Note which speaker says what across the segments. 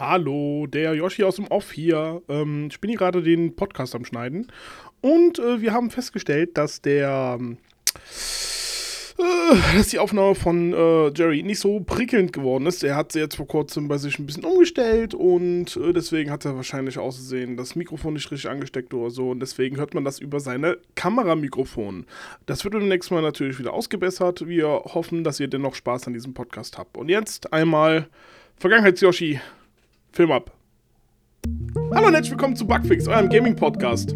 Speaker 1: Hallo, der Yoshi aus dem Off hier. Ähm, ich bin hier gerade den Podcast am Schneiden und äh, wir haben festgestellt, dass der ähm, äh, dass die Aufnahme von äh, Jerry nicht so prickelnd geworden ist. Er hat sie jetzt vor kurzem bei sich ein bisschen umgestellt und äh, deswegen hat er wahrscheinlich auszusehen, das Mikrofon nicht richtig angesteckt oder so und deswegen hört man das über seine Kameramikrofon. Das wird beim nächsten Mal natürlich wieder ausgebessert. Wir hoffen, dass ihr dennoch Spaß an diesem Podcast habt. Und jetzt einmal Vergangenheits-Yoshi, Film ab. Hallo und herzlich willkommen zu Bugfix, eurem Gaming-Podcast.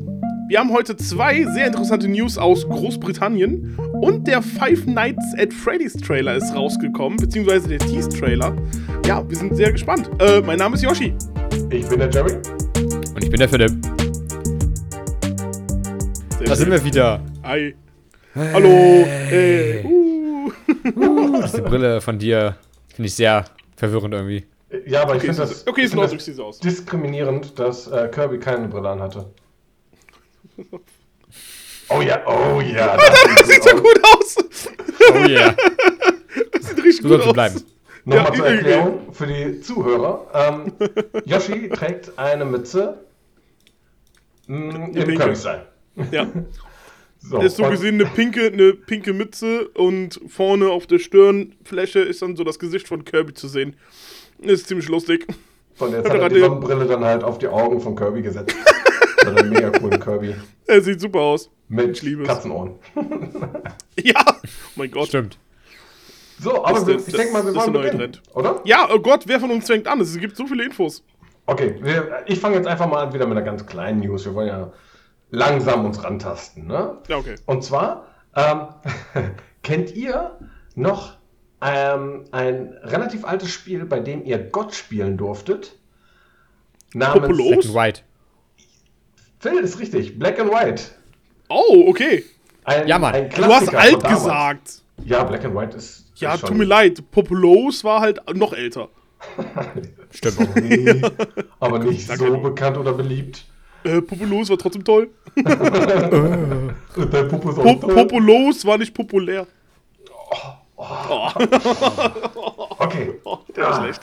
Speaker 1: Wir haben heute zwei sehr interessante News aus Großbritannien und der Five Nights at Freddy's Trailer ist rausgekommen, beziehungsweise der Tease-Trailer. Ja, wir sind sehr gespannt. Äh, mein Name ist Yoshi.
Speaker 2: Ich bin der Jerry.
Speaker 3: Und ich bin der Philipp.
Speaker 1: Sehr
Speaker 3: Da sind
Speaker 1: schön.
Speaker 3: wir wieder.
Speaker 1: Hi. Hallo. Äh, uh.
Speaker 3: Diese Brille von dir finde ich sehr verwirrend irgendwie.
Speaker 2: Ja, aber
Speaker 1: Okay,
Speaker 2: ich finde das,
Speaker 1: okay,
Speaker 2: find das
Speaker 1: sieht aus.
Speaker 2: diskriminierend, dass äh, Kirby keine Brille anhatte. Oh ja, oh ja.
Speaker 1: Das sieht so gut aus.
Speaker 3: Oh yeah.
Speaker 1: Das sieht richtig
Speaker 3: So
Speaker 1: gut aus.
Speaker 3: bleiben.
Speaker 2: Nochmal
Speaker 1: Ja,
Speaker 2: zur. Erklärung für die Zuhörer. Ähm, Yoshi trägt eine Mütze mh, im
Speaker 1: pinke.
Speaker 2: Kirby-Style.
Speaker 1: Ja.
Speaker 2: So,
Speaker 1: Das ist so gesehen eine pinke, eine pinke Mütze und vorne auf der Stirnfläche ist dann so das Gesicht von Kirby zu sehen. Ist ziemlich lustig.
Speaker 2: Von der
Speaker 1: Hat
Speaker 2: Zeit
Speaker 1: er
Speaker 2: die Sonnenbrille dann halt auf die Augen von Kirby gesetzt. Einem mega coolen Kirby.
Speaker 1: Er sieht super aus.
Speaker 2: Mit. Katzenohren.
Speaker 1: Ja, oh mein Gott.
Speaker 3: Stimmt.
Speaker 2: So, aber wir, ich denke mal, wir
Speaker 1: das ist
Speaker 2: wollen beginnen,
Speaker 1: Trend.
Speaker 2: oder?
Speaker 1: Ja, oh Gott, wer von uns fängt an? Es gibt so viele Infos.
Speaker 2: Okay, wir, ich fange jetzt einfach mal an wieder mit einer ganz kleinen News. Wir wollen ja langsam uns rantasten. Ne?
Speaker 1: Ja, okay.
Speaker 2: Und zwar, ähm, kennt ihr noch ähm, ein relativ altes Spiel, bei dem ihr Gott spielen durftet? Namens
Speaker 1: Popolo?
Speaker 3: Black and White.
Speaker 2: Phil ist richtig, Black and White.
Speaker 1: Oh, okay.
Speaker 2: Ein,
Speaker 3: Ja, Mann.
Speaker 2: ein
Speaker 1: Du hast alt gesagt.
Speaker 2: Ja, Black and White ist.
Speaker 1: Ja, tut mir leid. Populos war halt noch älter.
Speaker 3: Stimmt.
Speaker 2: Aber nicht, aber nicht
Speaker 1: Danke.
Speaker 2: so bekannt oder beliebt.
Speaker 1: Äh, Populos war trotzdem toll.
Speaker 2: Auch toll.
Speaker 1: Populos war nicht populär.
Speaker 2: Okay.
Speaker 1: Oh, der war
Speaker 2: Ah.
Speaker 1: schlecht.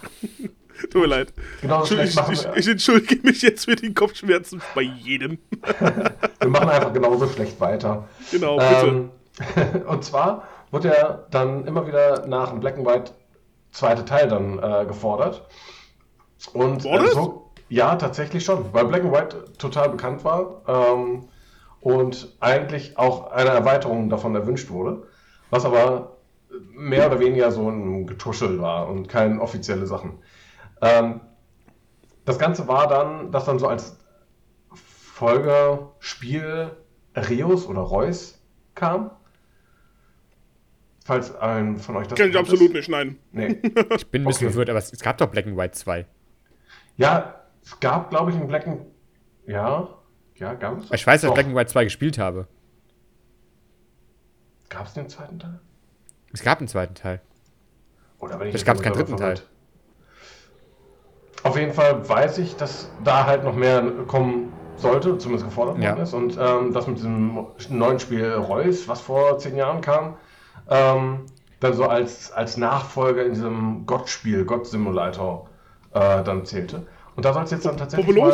Speaker 1: Tut mir leid.
Speaker 2: Genau so
Speaker 1: Ich, ich, ich entschuldige mich jetzt für die Kopfschmerzen bei jedem.
Speaker 2: Wir machen einfach genauso schlecht weiter.
Speaker 1: Genau, bitte.
Speaker 2: Ähm, und zwar wurde ja dann immer wieder nach dem Black and White zweite Teil dann äh, gefordert. Und
Speaker 1: das?
Speaker 2: so, ja, tatsächlich schon, weil Black and White total bekannt war ähm, und eigentlich auch eine Erweiterung davon erwünscht wurde, was aber mehr oder weniger so ein Getuschel war und keine offizielle Sachen. Ähm, das Ganze war dann, dass dann so als Folgerspiel Reus oder Reus kam. Falls ein von euch das
Speaker 1: Kenn ich absolut
Speaker 2: ist.
Speaker 1: nicht, nein.
Speaker 2: Nee.
Speaker 3: Ich bin ein bisschen
Speaker 2: Okay.
Speaker 3: verwirrt, aber es, es gab doch Black and White 2.
Speaker 2: Ja, es gab, glaube ich, einen Black and... Ja, ja, gab es?
Speaker 3: Ich weiß, dass ich. Black and White 2 gespielt habe.
Speaker 2: Gab es den zweiten Teil?
Speaker 3: Es gab einen zweiten Teil.
Speaker 2: Oder wenn ich
Speaker 3: Es gab keinen dritten
Speaker 2: verwirrt. Auf jeden Fall weiß ich, dass da halt noch mehr kommen sollte, zumindest gefordert worden
Speaker 3: Ja.
Speaker 2: ist. Und ähm, das mit diesem neuen Spiel Reus, was vor zehn Jahren kam, ähm, dann so als, als Nachfolger in diesem Gott-Spiel, God-Simulator, äh, dann zählte. Und da soll es jetzt dann tatsächlich mal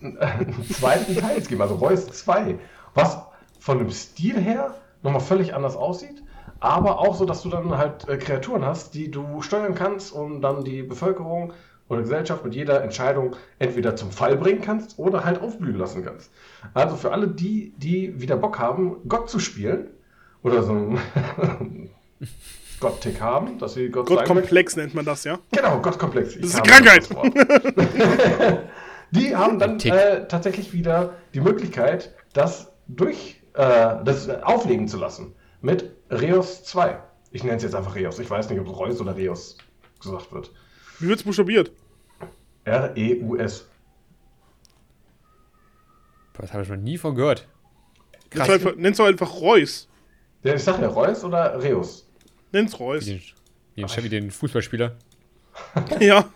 Speaker 2: einen zweiten Teil geben, also Reus 2, was von dem Stil her nochmal völlig anders aussieht, aber auch so, dass du dann halt äh, Kreaturen hast, die du steuern kannst und dann die Bevölkerung oder Gesellschaft mit jeder Entscheidung entweder zum Fall bringen kannst oder halt aufblühen lassen kannst. Also für alle die, die wieder Bock haben, Gott zu spielen oder so einen Gott-Tick haben, dass sie Gott.
Speaker 1: Gottkomplex nennt man das, ja?
Speaker 2: Genau, Gottkomplex.
Speaker 1: Das ist eine Krankheit.
Speaker 2: die haben dann äh, tatsächlich wieder die Möglichkeit, das durch äh, das auflegen zu lassen mit Reus 2. Ich nenne es jetzt einfach Reus. Ich weiß nicht, ob Reus oder Reus gesagt wird.
Speaker 1: Wie wird's buchstabiert?
Speaker 2: R-E-U-S.
Speaker 3: Das habe ich noch nie von gehört.
Speaker 1: Nenn's doch einfach, nenn's doch einfach Reus.
Speaker 2: Ja, ich sage ja Reus oder Reus.
Speaker 1: Nenn's
Speaker 3: Wie
Speaker 1: Reus.
Speaker 3: den, wie den, Chevy, den Fußballspieler.
Speaker 1: Ja.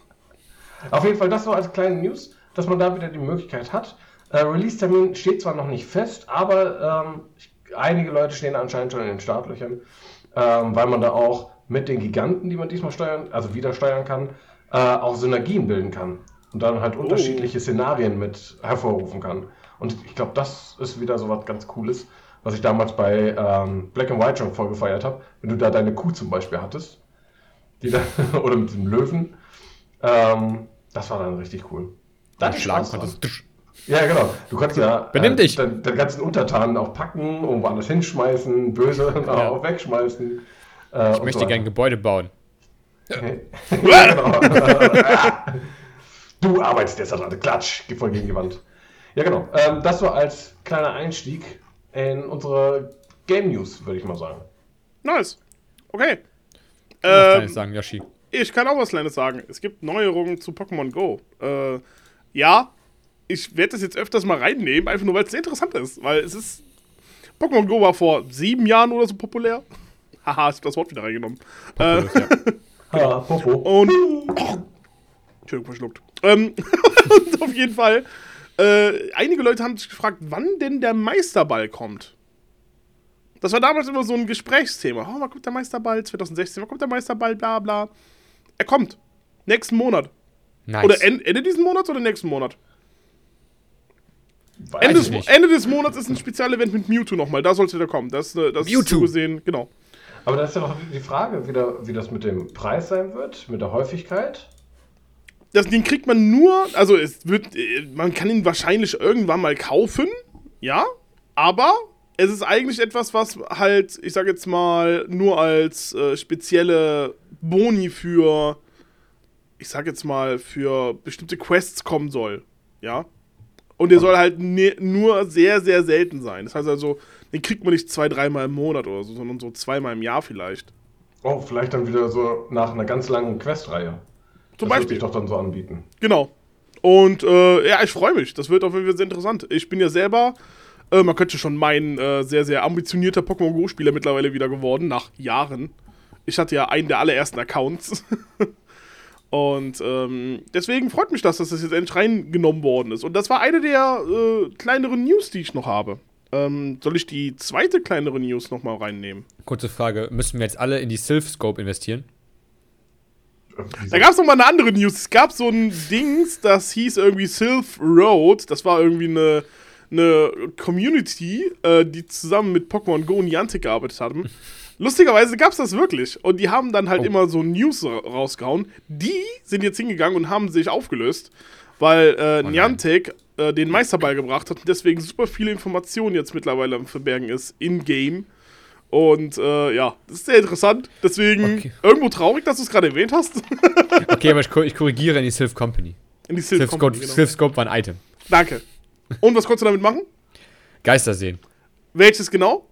Speaker 2: Auf jeden Fall das nur als kleine News, dass man da wieder die Möglichkeit hat. Äh, Release-Termin steht zwar noch nicht fest, aber ähm, ich, einige Leute stehen anscheinend schon in den Startlöchern, ähm, weil man da auch mit den Giganten, die man diesmal steuern, also wieder steuern kann, äh, auch Synergien bilden kann. und dann halt unterschiedliche Szenarien mit hervorrufen kann. Und ich glaube, das ist wieder so was ganz Cooles, was ich damals bei ähm, Black and White schon voll gefeiert habe. Wenn du da deine Kuh zum Beispiel hattest, die da, oder mit dem Löwen, ähm, das war dann richtig cool. Da hatte ich
Speaker 3: Schlagen konntest.
Speaker 2: Ja, genau. Du kannst ja
Speaker 3: Benimm dich.
Speaker 2: Den, den ganzen Untertanen auch packen, irgendwo anders hinschmeißen, böse
Speaker 3: Ja.
Speaker 2: auch wegschmeißen. Äh,
Speaker 3: Ich möchte gerne Gebäude bauen.
Speaker 2: ja, genau. du arbeitest jetzt daran. Klatsch, geh voll gegen die Wand. Ja, genau. Ähm, das so als kleiner Einstieg in unsere Game News, würde ich mal sagen.
Speaker 1: Nice. Okay.
Speaker 3: Was kann
Speaker 1: Ähm,
Speaker 3: ich sagen, Yoshi?
Speaker 1: Ich kann auch was Kleines sagen. Es gibt Neuerungen zu Pokémon Go. Äh, ja, ich werde das jetzt öfters mal reinnehmen, einfach nur weil es sehr interessant ist. Weil es ist. Pokémon Go war vor sieben Jahren oder so populär. Haha, ich hab das Wort wieder reingenommen. Äh,
Speaker 3: Populous, ja.
Speaker 2: Ha, Popo.
Speaker 1: und. Entschuldigung, verschluckt. Ähm, und auf jeden Fall. Äh, einige Leute haben sich gefragt, wann denn der Meisterball kommt. Das war damals immer so ein Gesprächsthema. Oh, wann kommt der Meisterball? 2016, wann kommt der Meisterball? Bla bla. Er kommt. Nächsten Monat.
Speaker 3: Nice.
Speaker 1: Oder en Ende diesen Monats oder nächsten Monat? Ende des. Ende des Monats ist ein Spezialevent mit Mewtwo nochmal. Da sollte der kommen. Das, äh, das ist
Speaker 3: Mewtwo.
Speaker 1: gesehen, genau.
Speaker 2: Aber da ist ja noch die Frage, wie, da, wie das mit dem Preis sein wird, mit der Häufigkeit.
Speaker 1: Das, den kriegt man nur, also es wird, äh, man kann ihn wahrscheinlich irgendwann mal kaufen, ja, aber es ist eigentlich etwas, was halt, ich sag jetzt mal, nur als äh, spezielle Boni für, ich sag jetzt mal, für bestimmte Quests kommen soll, ja. Und der soll halt ne, nur sehr, sehr selten sein. Das heißt also, den kriegt man nicht zwei, dreimal im Monat oder so, sondern so zweimal im Jahr vielleicht.
Speaker 2: Oh, vielleicht dann wieder so nach einer ganz langen Questreihe.
Speaker 1: Zum
Speaker 2: das
Speaker 1: Beispiel.
Speaker 2: würde ich doch dann so anbieten.
Speaker 1: Genau. Und äh, ja, ich freue mich. Das wird auf jeden Fall sehr interessant. Ich bin ja selber, äh, man könnte schon meinen, äh, sehr, sehr ambitionierter Pokémon Go-Spieler mittlerweile wieder geworden, nach Jahren. Ich hatte ja einen der allerersten Accounts. Und ähm, deswegen freut mich das, dass das jetzt endlich reingenommen worden ist. Und das war eine der äh, kleineren News, die ich noch habe. Ähm, soll ich die zweite kleinere News nochmal reinnehmen?
Speaker 3: Kurze Frage: Müssen wir jetzt alle in die Sylph Scope investieren?
Speaker 1: Da gab es noch mal eine andere News. Es gab so ein Dings, das hieß irgendwie Sylph Road. Das war irgendwie eine, eine Community, äh, die zusammen mit Pokémon Go und Niantic gearbeitet haben. Lustigerweise gab es das wirklich. Und die haben dann halt
Speaker 3: Oh.
Speaker 1: immer so News ra- rausgehauen. Die sind jetzt hingegangen und haben sich aufgelöst, weil äh,
Speaker 3: nein.
Speaker 1: Niantic äh, den Meisterball gebracht hat und deswegen super viele Informationen jetzt mittlerweile am Verbergen ist in-game. Und äh, ja, das ist sehr interessant. Deswegen
Speaker 3: Okay.
Speaker 1: irgendwo traurig, dass du es gerade erwähnt hast.
Speaker 3: Okay, aber ich, ko- ich korrigiere in die Sylph Company.
Speaker 1: In die Sylph
Speaker 3: Sylph,
Speaker 1: Company,
Speaker 3: Scope,
Speaker 1: genau.
Speaker 3: Sylph Scope war ein Item.
Speaker 1: Danke. Und was konntest du damit machen?
Speaker 3: Geister sehen.
Speaker 1: Welches genau?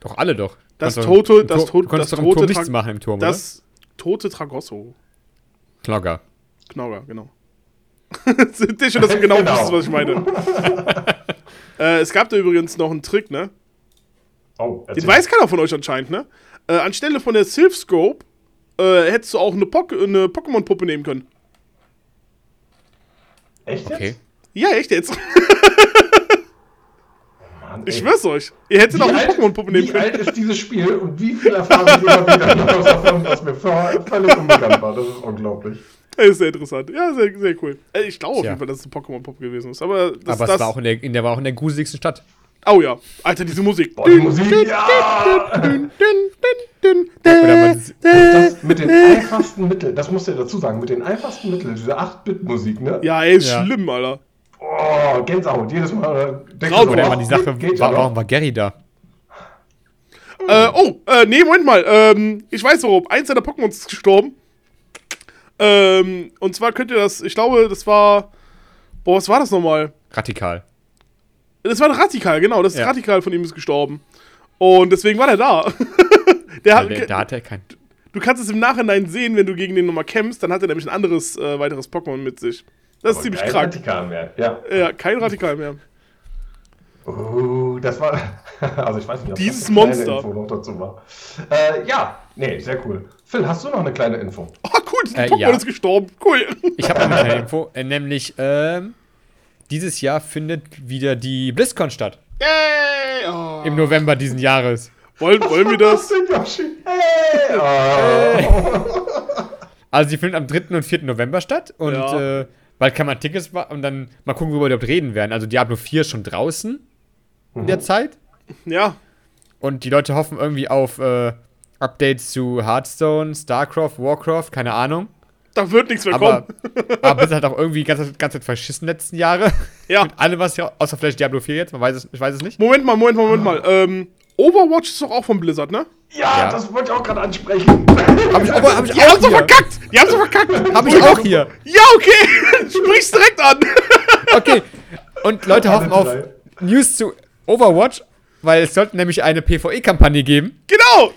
Speaker 3: Doch, alle doch.
Speaker 1: Das tote- das tote-
Speaker 3: Du konntest
Speaker 1: das
Speaker 3: doch
Speaker 1: tote
Speaker 3: nichts machen im Turm,
Speaker 1: Das tote Tragosso.
Speaker 3: Knogger.
Speaker 1: Knogger, genau. Sehr schön, dass du genau,
Speaker 2: Genau.
Speaker 1: wusstest, was ich meine. äh, es gab da übrigens noch einen Trick, ne?
Speaker 2: Oh,
Speaker 1: Den weiß keiner von euch anscheinend, ne? Äh, anstelle von der Sylph Scope äh, hättest du auch eine, Pok eine Pokémon-Puppe nehmen können.
Speaker 2: Echt jetzt?
Speaker 3: Okay.
Speaker 1: Ja, echt jetzt.
Speaker 2: Mann,
Speaker 1: Ich
Speaker 2: ey.
Speaker 1: schwör's euch. Ihr hättet
Speaker 2: Wie
Speaker 1: auch eine
Speaker 2: alt-
Speaker 1: Pokémon-Puppe nehmen
Speaker 2: Wie
Speaker 1: können.
Speaker 2: alt ist dieses Spiel und wie viel Erfahrung ich immer wieder noch davon, was mir völlig unbekannt war. Das ist unglaublich.
Speaker 1: Das ist sehr interessant. Ja, sehr, sehr cool. Ich glaube auf jeden Fall, dass es eine Pokémon-Puppe gewesen ist. Aber das,
Speaker 3: aber
Speaker 1: das
Speaker 3: es war auch in der, in der, war auch in der gruseligsten Stadt.
Speaker 1: Oh ja. Alter, diese Musik.
Speaker 2: Boah, die Musik, ja!
Speaker 1: Dün, dün, dün, dün.
Speaker 2: Das mit den einfachsten Mitteln, das musst du ja dazu sagen, mit den einfachsten Mitteln, diese 8-Bit-Musik, ne?
Speaker 1: Ja, ey, ist
Speaker 3: Ja.
Speaker 1: schlimm, Alter.
Speaker 2: Oh, Gänsehaut, jedes Mal. äh,
Speaker 3: oder
Speaker 1: Ja.
Speaker 3: man die Sache,
Speaker 2: geht ja
Speaker 3: wa
Speaker 2: noch.
Speaker 3: warum war Gary da?
Speaker 1: Äh, oh, äh, nee, Moment mal. Ähm, ich weiß warum. Eins seiner Pokémon ist gestorben. Ähm, und zwar könnt ihr das, ich glaube, das war. Boah, was war das nochmal?
Speaker 3: Radikal.
Speaker 1: Das war ein Radikal, genau. Das
Speaker 3: Ja.
Speaker 1: Radikal von ihm ist gestorben. Und deswegen war der da. der hat,
Speaker 3: der, da hat er kein.
Speaker 1: du kannst es im Nachhinein sehen, wenn du gegen den nochmal kämpfst, dann hat er nämlich ein anderes, äh, weiteres Pokémon mit sich. Das ist ziemlich
Speaker 2: kein
Speaker 1: krank.
Speaker 2: Radikal mehr. Ja.
Speaker 1: Ja, kein Radikal mehr.
Speaker 2: Uh, das war. Also ich weiß nicht, ob
Speaker 1: Dieses
Speaker 2: das
Speaker 1: Monster.
Speaker 2: Info noch dazu war. Äh, ja, nee, sehr cool. Phil, hast du noch eine kleine Info?
Speaker 1: Oh, cool,
Speaker 3: Äh,
Speaker 1: Pokémon
Speaker 3: ja.
Speaker 1: ist gestorben. Cool.
Speaker 3: Ich habe eine kleine Info, äh, nämlich ähm, dieses Jahr findet wieder die BlizzCon statt.
Speaker 1: Yay! Oh.
Speaker 3: Im November diesen Jahres.
Speaker 1: Wollen, wollen wir das?
Speaker 2: Hey! Oh.
Speaker 3: Also, die findet am 3. und 4. November statt. Und
Speaker 1: Ja.
Speaker 3: äh, bald kann man Tickets und dann mal gucken, worüber wir überhaupt reden werden. Also, Diablo 4 ist schon draußen in der Zeit.
Speaker 1: Ja,
Speaker 3: Und die Leute hoffen irgendwie auf äh, Updates zu Hearthstone, StarCraft, Warcraft, keine Ahnung.
Speaker 1: da wird nichts mehr
Speaker 3: Aber,
Speaker 1: kommen.
Speaker 3: aber Blizzard hat auch irgendwie ganz, ganz Zeit verschissen letzten Jahre.
Speaker 1: Ja.
Speaker 3: Mit allem, was ja, außer vielleicht Diablo 4 jetzt, man weiß es, ich weiß es nicht.
Speaker 1: Moment mal, Moment mal, Moment mal. Ähm, Overwatch ist doch auch von Blizzard, ne?
Speaker 2: Ja,
Speaker 3: Ja.
Speaker 2: das wollte ich auch gerade ansprechen.
Speaker 3: Hab ich, aber, hab ich
Speaker 1: Die haben so verkackt! Die haben so verkackt!
Speaker 3: Hab ich auch hier.
Speaker 1: Ja, okay! Sprich's direkt an!
Speaker 3: Okay. Und Leute hoffen auf. News zu Overwatch, weil es sollte nämlich eine PvE-Kampagne geben.
Speaker 1: Genau!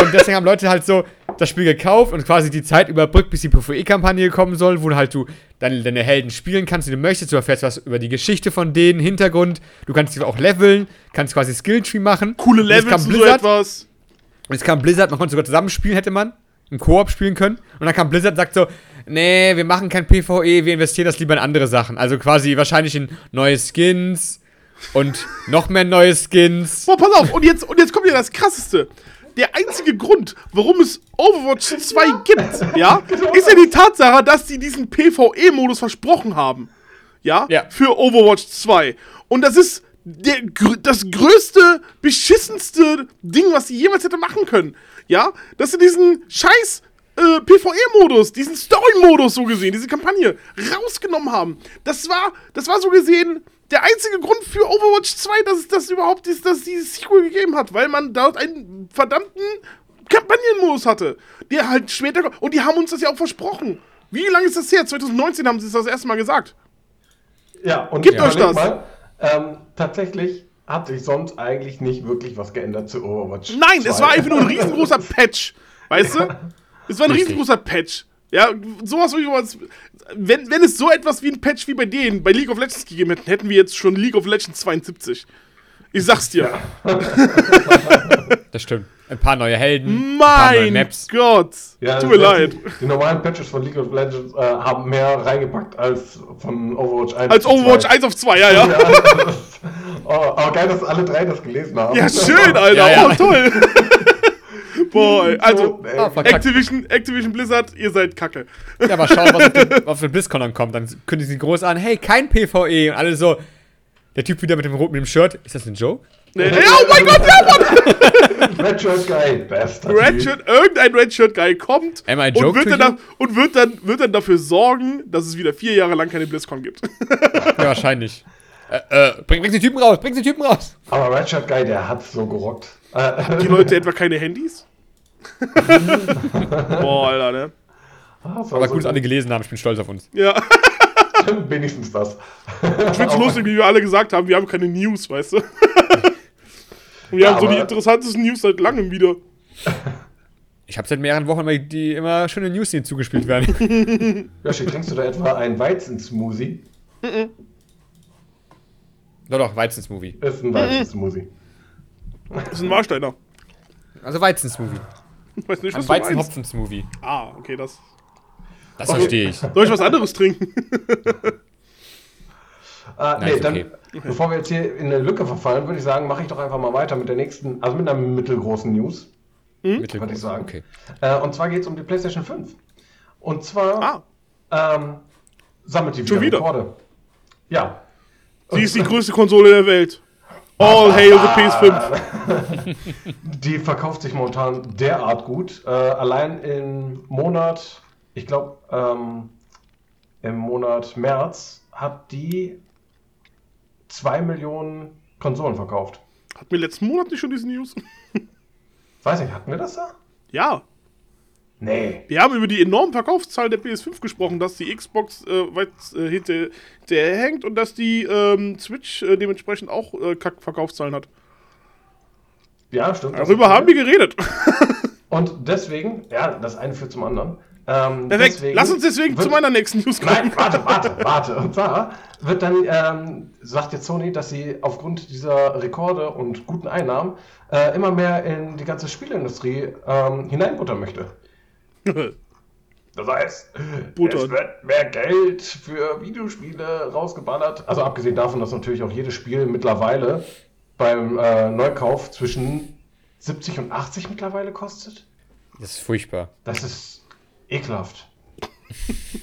Speaker 3: Und deswegen haben Leute halt so das Spiel gekauft und quasi die Zeit überbrückt, bis die PvE-Kampagne kommen soll, wo du halt du deine, deine Helden spielen kannst, wie du möchtest. Du erfährst was über die Geschichte von denen, Hintergrund. Du kannst sie auch leveln, kannst quasi Skilltree machen.
Speaker 1: Coole Levels und so
Speaker 3: Blizzard,
Speaker 1: etwas.
Speaker 3: und jetzt kam Blizzard, man konnte sogar zusammenspielen, hätte man. Im Koop spielen können. Und dann kam Blizzard und sagt so, nee, wir machen kein PvE, wir investieren das lieber in andere Sachen. Also quasi wahrscheinlich in neue Skins und noch mehr neue Skins.
Speaker 1: Boah, pass auf, und jetzt, und jetzt kommt ja das Krasseste. Der einzige Grund, warum es Overwatch 2 gibt, ja, ist ja die Tatsache, dass sie diesen PvE-Modus versprochen haben. Ja?
Speaker 3: Ja.
Speaker 1: Für Overwatch 2. Und das ist der, das größte, beschissenste Ding, was sie jemals hätte machen können. Ja? Dass sie diesen scheiß äh, PvE-Modus, diesen Story-Modus so gesehen, diese Kampagne rausgenommen haben. Das war, das war so gesehen der einzige Grund für Overwatch 2, dass es das überhaupt ist, dass es dieses Sequel gegeben hat, weil man dort einen verdammten Kampagnenmodus hatte, der halt später kommt. Und die haben uns das ja auch versprochen. Wie lange ist das her? 2019 haben sie es das erste Mal gesagt.
Speaker 2: Ja, und
Speaker 1: Gebt
Speaker 2: überleg
Speaker 1: euch das.
Speaker 2: Mal, ähm, tatsächlich hat sich sonst eigentlich nicht wirklich was geändert zu Overwatch.
Speaker 1: Nein, es
Speaker 2: 2.
Speaker 1: war einfach nur ein riesengroßer Patch. Weißt du? Es war ein
Speaker 3: Richtig.
Speaker 1: riesengroßer Patch. Ja, sowas wie was. Wenn, wenn es so etwas wie ein Patch wie bei denen, bei League of Legends gegeben hätten, hätten wir jetzt schon League of Legends 72. Ich sag's dir.
Speaker 3: Das stimmt. Ein paar neue Helden, ein paar neue
Speaker 1: Mein
Speaker 3: Maps.
Speaker 1: Gott.
Speaker 2: Ja,
Speaker 1: Tut mir leid.
Speaker 2: Die normalen Patches von League of Legends äh, haben mehr reingepackt als von Overwatch 1.
Speaker 1: Als Overwatch
Speaker 2: 2.
Speaker 1: 1 auf 2, ja, ja.
Speaker 2: Ja, das ist, oh, aber geil, dass alle drei das gelesen haben.
Speaker 1: Ja, schön, Alter.
Speaker 3: Ja, ja.
Speaker 1: Oh, toll. Boah, ey. also.
Speaker 3: Ah.
Speaker 1: Activision, Activision Blizzard, ihr seid kacke.
Speaker 3: Ja, mal schauen, was auf den, auf den BlizzCon dann kommt. Dann kündigen sie groß an, hey, kein PvE. Und alle so, der Typ wieder mit dem roten mit dem Shirt. Ist das ein Joke?
Speaker 1: Nee. Ja, oh mein Gott, ja, Mann.
Speaker 2: Red Shirt Guy, bester
Speaker 1: Red
Speaker 2: Typ.
Speaker 1: Shirt, irgendein Red Shirt Guy kommt
Speaker 3: Am I
Speaker 1: und,
Speaker 3: joke
Speaker 1: wird dann, und wird, dann, wird dann dafür sorgen, dass es wieder vier Jahre lang keine BlizzCon gibt.
Speaker 3: Ja, wahrscheinlich. Äh, äh, bring, bring den Typen raus, bring den Typen raus.
Speaker 2: Aber Red Shirt Guy, der hat so gerockt. Äh,
Speaker 1: Die Leute etwa keine Handys? Boah, Alter, ne?
Speaker 2: war
Speaker 3: Aber
Speaker 2: so
Speaker 3: gut, dass alle gelesen haben, ich bin stolz auf uns.
Speaker 1: Ja,
Speaker 2: Wenigstens das.
Speaker 1: ich find's lustig, wie wir alle gesagt haben, wir haben keine News, weißt du? Und wir
Speaker 2: Ja,
Speaker 1: haben so die interessantesten News seit langem wieder.
Speaker 3: Ich habe seit mehreren Wochen immer, die immer schöne News, die zugespielt werden.
Speaker 2: Yoshi, trinkst du da etwa einen Weizensmoothie?
Speaker 3: Doch, doch, Weizensmoothie.
Speaker 2: Ist ein Weizensmoothie.
Speaker 1: Das ist ein Warsteiner.
Speaker 3: Also Weizensmoothie.
Speaker 1: Weiß nicht, was
Speaker 3: Ein
Speaker 1: du meinst.
Speaker 3: Weizenhopfen-Smoothie.
Speaker 1: Ah, okay, das.
Speaker 3: Das verstehe ich.
Speaker 1: Soll ich was anderes trinken?
Speaker 3: Nein,
Speaker 2: nee, dann,
Speaker 3: okay.
Speaker 2: bevor wir jetzt hier in eine Lücke verfallen, würde ich sagen, mache ich doch einfach mal weiter mit der nächsten, also mit einer mittelgroßen News.
Speaker 3: Mittelgroß.
Speaker 2: Würde ich sagen.
Speaker 3: Okay.
Speaker 2: Äh, und zwar geht es um die PlayStation 5. Und zwar
Speaker 1: Ah,
Speaker 2: ähm, sammelt die
Speaker 1: Schon
Speaker 2: wieder
Speaker 1: wieder?
Speaker 2: Rekorde. Ja.
Speaker 1: sie ist die größte Konsole der Welt. All hail the PS5.
Speaker 2: Die verkauft sich momentan derart gut. Äh, allein im Monat, ich glaube, ähm, im Monat März hat die 2 Millionen Konsolen verkauft.
Speaker 1: Hatten wir letzten Monat nicht schon diese News?
Speaker 2: Weiß nicht, hatten wir das da?
Speaker 1: Ja.
Speaker 2: Nee.
Speaker 1: Wir haben über die enormen Verkaufszahlen der PS5 gesprochen, dass die Xbox äh, weit äh, hinter, hinterher hängt und dass die ähm, Switch äh, dementsprechend auch äh, Kack-Verkaufszahlen hat.
Speaker 2: Ja, stimmt.
Speaker 1: Darüber haben wir geredet.
Speaker 2: Und deswegen, ja, das eine führt zum anderen. Ähm,
Speaker 1: Perfekt.
Speaker 2: deswegen
Speaker 1: Lass uns deswegen
Speaker 2: wird-
Speaker 1: zu meiner nächsten News kommen.
Speaker 2: Nein, warte, warte, warte. Und zwar wird dann, ähm, sagt jetzt Sony, dass sie aufgrund dieser Rekorde und guten Einnahmen äh, immer mehr in die ganze Spieleindustrie ähm, hineinbuttern möchte. Das heißt,
Speaker 1: Buttern.
Speaker 2: es wird mehr Geld für Videospiele rausgeballert. Also abgesehen davon, dass natürlich auch jedes Spiel mittlerweile beim äh, Neukauf zwischen 70 und 80 mittlerweile kostet.
Speaker 3: Das ist furchtbar.
Speaker 2: Das ist ekelhaft.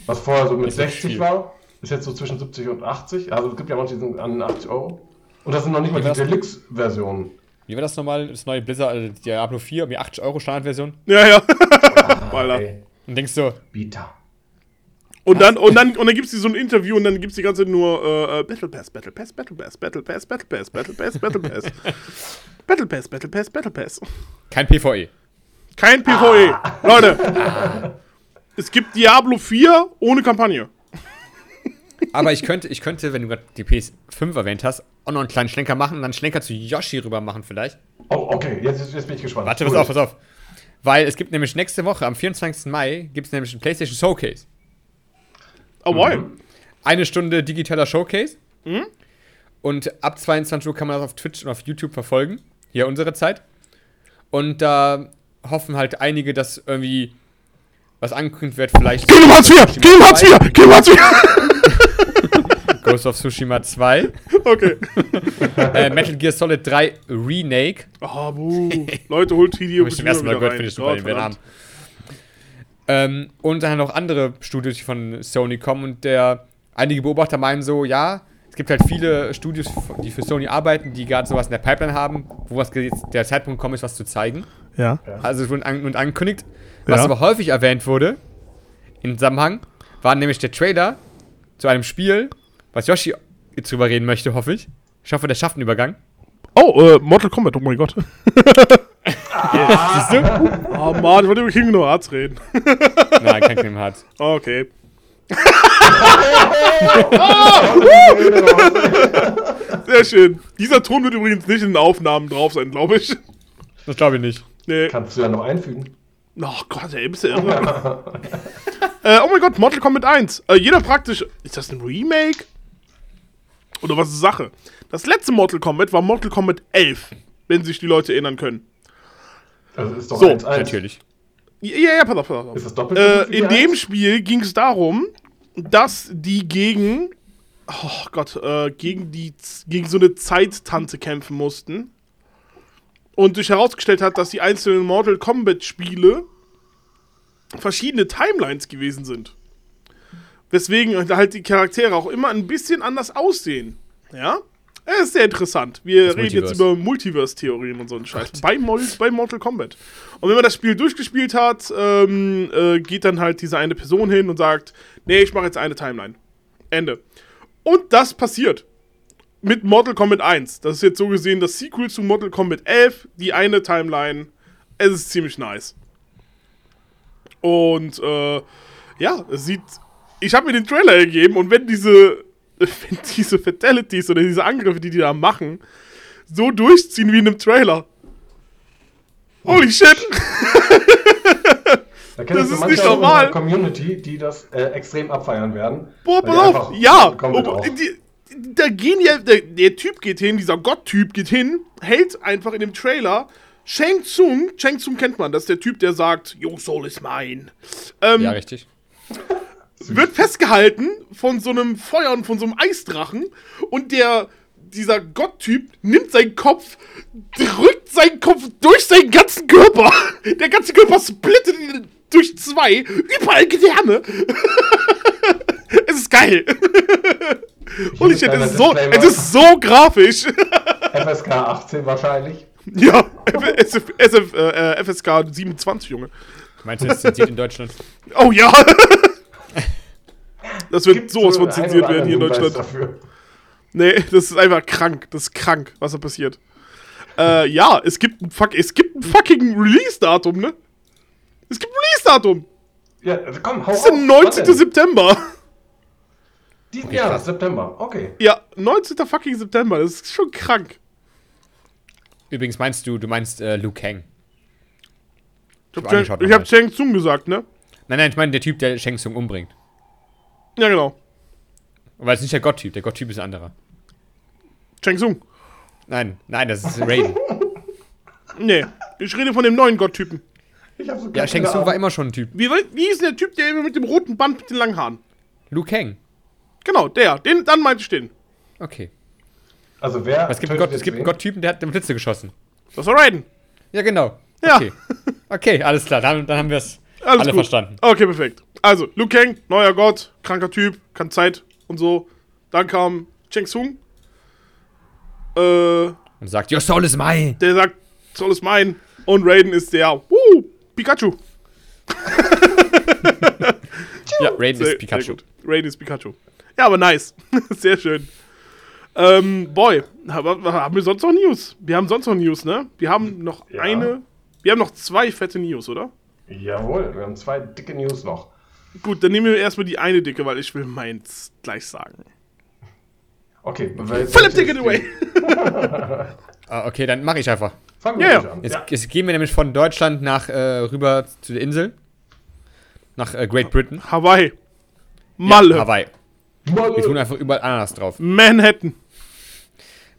Speaker 2: Was vorher so mit
Speaker 3: Das ist nicht
Speaker 2: 60
Speaker 3: viel.
Speaker 2: war, ist jetzt so zwischen 70 und 80. Also es gibt ja manche, die sind an 80 Euro. Und das sind noch nicht mal die? Deluxe-Versionen.
Speaker 3: Wie war das nochmal? Das neue Blizzard, also Diablo 4, um die 80 Euro Standardversion.
Speaker 1: Ja, ja.
Speaker 2: Ah,
Speaker 1: Alter.
Speaker 2: ey,
Speaker 3: Und denkst so,
Speaker 2: Beta.
Speaker 1: Und dann, und dann, und dann gibt's die so ein Interview und dann gibt's die ganze Zeit nur äh, äh, Battle Pass, Battle Pass, Battle Pass, Battle Pass, Battle Pass, Battle Pass, Battle Pass. Battle Pass, Battle Pass, Battle Pass.
Speaker 3: kein. PvE.
Speaker 1: Kein PvE. Leute. Es gibt Diablo 4 ohne Kampagne.
Speaker 3: Aber ich könnte, ich könnte, wenn du gerade die PS5 erwähnt hast, auch noch einen kleinen Schlenker machen und dann einen Schlenker zu Yoshi rüber machen vielleicht.
Speaker 2: Oh, okay, jetzt, jetzt bin ich gespannt.
Speaker 3: Warte, pass
Speaker 2: Cool.
Speaker 3: auf, pass auf. Weil es gibt nämlich nächste Woche, am 24. Mai, gibt es nämlich ein PlayStation Showcase.
Speaker 1: Oh boy.
Speaker 3: Eine Stunde digitaler Showcase. Und ab 22 Uhr kann man das auf Twitch und auf YouTube verfolgen. Hier unsere Zeit. Und da hoffen halt einige, dass irgendwie was angekündigt wird, vielleicht.
Speaker 1: Kingdom Hearts 4! Kingdom Hearts 4! Kingdom Hearts 4!
Speaker 3: Ghost of Tsushima 2.
Speaker 1: Okay.
Speaker 3: äh, Metal Gear Solid 3 Remake.
Speaker 1: Ah, buh. Leute, holt Hideo
Speaker 3: Hab ich zum ersten Mal
Speaker 1: wieder
Speaker 3: gehört, finde ich super,
Speaker 1: Oh,
Speaker 3: den wir haben.
Speaker 1: verdammt.
Speaker 3: Ähm, und dann noch andere Studios, die von Sony kommen und der einige Beobachter meinen so, ja, es gibt halt viele Studios, die für Sony arbeiten, die gerade sowas in der Pipeline haben, wo was jetzt der Zeitpunkt gekommen ist, was zu zeigen.
Speaker 1: Ja.
Speaker 3: Also es wurde an, und angekündigt. Was
Speaker 1: Ja.
Speaker 3: aber häufig erwähnt wurde, im Zusammenhang, war nämlich der Trailer zu einem Spiel, was Yoshi jetzt drüber reden möchte, hoffe ich. Ich hoffe, der schafft einen Übergang.
Speaker 1: Oh, äh, Mortal Kombat, oh mein Gott.
Speaker 3: Siehst du?
Speaker 1: Oh Mann, ich wollte über Kingdom Hearts reden.
Speaker 3: Nein, kein Kingdom Hearts.
Speaker 1: Okay. Sehr schön. Dieser Ton wird übrigens nicht in den Aufnahmen drauf sein, glaube ich.
Speaker 3: Das glaube ich nicht.
Speaker 1: Nee.
Speaker 2: Kannst du ja noch einfügen.
Speaker 1: Oh Gott, ey, bist du irre. äh, oh mein Gott, Mortal Kombat 1. Äh, jeder praktisch. Ist das ein Remake? Oder was ist Sache? Das letzte Mortal Kombat war Mortal Kombat 11, wenn sich die Leute erinnern können.
Speaker 2: Also ist doch
Speaker 1: So,
Speaker 2: 1-1.
Speaker 3: Natürlich.
Speaker 1: Ja, ja, ja pass auf, pass auf.
Speaker 2: Ist das doppelt?
Speaker 1: Äh, in dem? Spiel ging es darum, dass die gegen, oh Gott, äh, gegen die, gegen so eine Zeittante kämpfen mussten. Und sich herausgestellt hat, dass die einzelnen Mortal Kombat Spiele verschiedene Timelines gewesen sind. Weswegen halt die Charaktere auch immer ein bisschen anders aussehen. Ja? Es ist sehr interessant. Wir
Speaker 3: Das
Speaker 1: reden jetzt
Speaker 3: Multiverse.
Speaker 1: über Multiverse-Theorien und so einen Scheiß. Bei, Mol bei Mortal Kombat. Und wenn man das Spiel durchgespielt hat, ähm, äh, geht dann halt diese eine Person hin und sagt, nee, ich mache jetzt eine Timeline. Ende. Und das passiert. Mit Mortal Kombat 1. Das ist jetzt so gesehen das Sequel zu Mortal Kombat 11. Die eine Timeline. Es ist ziemlich nice. Und, äh, ja, es sieht. Ich habe mir den Trailer gegeben und wenn diese, wenn diese Fatalities oder diese Angriffe, die die da machen, so durchziehen wie in einem Trailer. Holy shit!
Speaker 2: Da kennst
Speaker 1: das
Speaker 2: du
Speaker 1: ist
Speaker 2: manche
Speaker 1: nicht normal.
Speaker 2: Community, die das äh, extrem abfeiern werden.
Speaker 1: Boah, pass auf! Ja! Oh, die, da gehen ja, der, der Typ geht hin, dieser Gott-Typ geht hin, hält einfach in dem Trailer Shang Tsung, Shang Tsung kennt man, das ist der Typ, der sagt, Your soul is mine. Ähm,
Speaker 3: Ja, richtig.
Speaker 1: Wird festgehalten von so einem Feuer und von so einem Eisdrachen und der dieser Gotttyp nimmt seinen Kopf, drückt seinen Kopf durch seinen ganzen Körper. Der ganze Körper splittet ihn durch zwei, überall Gedärme. es ist geil. Holy shit, es ist so, es ist so grafisch.
Speaker 2: FSK 18 wahrscheinlich.
Speaker 1: ja, SF, SF, äh, FSK 27, Junge.
Speaker 3: Meinst du, das zensiert in Deutschland?
Speaker 1: Oh ja. Das wird
Speaker 2: Gibt's
Speaker 1: sowas
Speaker 2: so
Speaker 1: von zensiert werden hier in Deutschland.
Speaker 2: Dafür.
Speaker 1: Nee, das ist einfach krank. Das ist krank, was da passiert. Äh, ja, es gibt ein, fuck, es gibt ein fucking Release-Datum, ne? Es gibt ein Release-Datum.
Speaker 2: Ja, also komm, hau
Speaker 1: Das ist der
Speaker 2: raus.
Speaker 1: 19.
Speaker 2: Was denn?
Speaker 1: September.
Speaker 2: Diesen Jahres, September. Okay.
Speaker 1: Ja, 19. fucking September. Das ist schon krank.
Speaker 3: Übrigens meinst du, du meinst äh, Liu Kang.
Speaker 1: Ich hab,
Speaker 3: angeschaut
Speaker 1: Chang, ich hab. Chang Tsung gesagt, ne?
Speaker 3: Nein, nein, ich meine der Typ, der Shang Tsung umbringt.
Speaker 1: Ja, genau.
Speaker 3: Weil es ist nicht der Gotttyp, der Gotttyp ist ein anderer.
Speaker 1: Chang Tsung.
Speaker 3: Nein, nein, das ist Raiden.
Speaker 1: Nee, ich rede von dem neuen Gotttypen.
Speaker 2: So
Speaker 3: ja, Shang Tsung war immer schon ein Typ.
Speaker 1: Wie, wie ist denn der Typ, der immer mit dem roten Band mit den langen Haaren?
Speaker 3: Liu Kang.
Speaker 1: Genau, der. Den, dann meinte ich den.
Speaker 3: Okay.
Speaker 2: Also wer.
Speaker 3: Aber es gibt einen, Gott, es gibt einen? Gotttypen, der hat mit Blitze geschossen.
Speaker 1: Das war Raiden.
Speaker 3: Ja, genau.
Speaker 1: Ja.
Speaker 3: Okay. Okay, alles klar, dann, dann haben wir es.
Speaker 1: Alles
Speaker 3: Alle
Speaker 1: gut.
Speaker 3: verstanden.
Speaker 1: Okay, perfekt. Also, Liu Kang, neuer Gott, kranker Typ, kann Zeit und so. Dann kam Cheng Sung. Äh,
Speaker 3: Und sagt, Your soul is mine.
Speaker 1: der sagt, soll es mein. Und Raiden ist der, wuh, Pikachu.
Speaker 3: Ja, Raiden
Speaker 1: Sehr-
Speaker 3: ist Pikachu.
Speaker 1: Raiden ist Pikachu. Ja, aber nice. sehr schön. Ähm, Boy, haben wir sonst noch News? Wir haben sonst noch News, ne? Wir haben noch
Speaker 2: Ja.
Speaker 1: eine, wir haben noch zwei fette News, oder?
Speaker 2: Jawohl, wir haben zwei dicke News noch.
Speaker 1: Gut, dann nehmen wir erstmal die eine dicke, weil ich will meins gleich sagen.
Speaker 2: Okay,
Speaker 1: Philipp, take it away.
Speaker 3: Ah, okay, dann mache ich einfach.
Speaker 2: Fangen wir
Speaker 1: ja.
Speaker 2: ruhig an.
Speaker 3: Jetzt,
Speaker 2: Ja.
Speaker 3: jetzt gehen wir nämlich von Deutschland nach äh, rüber zu der Insel. Nach äh, Great Britain.
Speaker 1: Hawaii. Malle.
Speaker 3: Ja, Hawaii.
Speaker 2: Mal-
Speaker 3: Wir tun einfach überall Ananas drauf.
Speaker 1: Manhattan.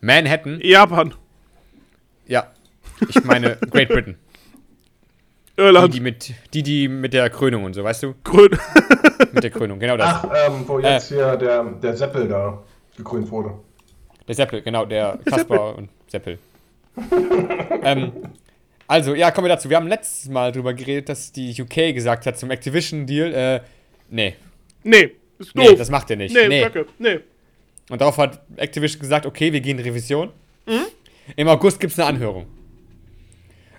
Speaker 3: Manhattan.
Speaker 1: Japan.
Speaker 3: Ja. Ich meine Great Britain. Die,
Speaker 1: Irland.
Speaker 3: die mit, die, die mit der Krönung und so, weißt du?
Speaker 1: Grün.
Speaker 3: Mit der Krönung, genau das.
Speaker 2: Ach, ähm, wo jetzt hier der, der Seppel da gekrönt wurde.
Speaker 3: Der Seppel, genau, der Kasper und Seppel. ähm, also, ja, kommen wir dazu. Wir haben letztes Mal drüber geredet, dass die UK gesagt hat zum Activision-Deal, äh, nee,
Speaker 1: Nee, ist
Speaker 3: nee,
Speaker 1: doof.
Speaker 3: das macht ihr nicht.
Speaker 1: nee,
Speaker 3: Nee.
Speaker 1: Danke. Nee.
Speaker 3: Und darauf hat Activision gesagt, okay, wir gehen in Revision. Im August gibt es eine Anhörung.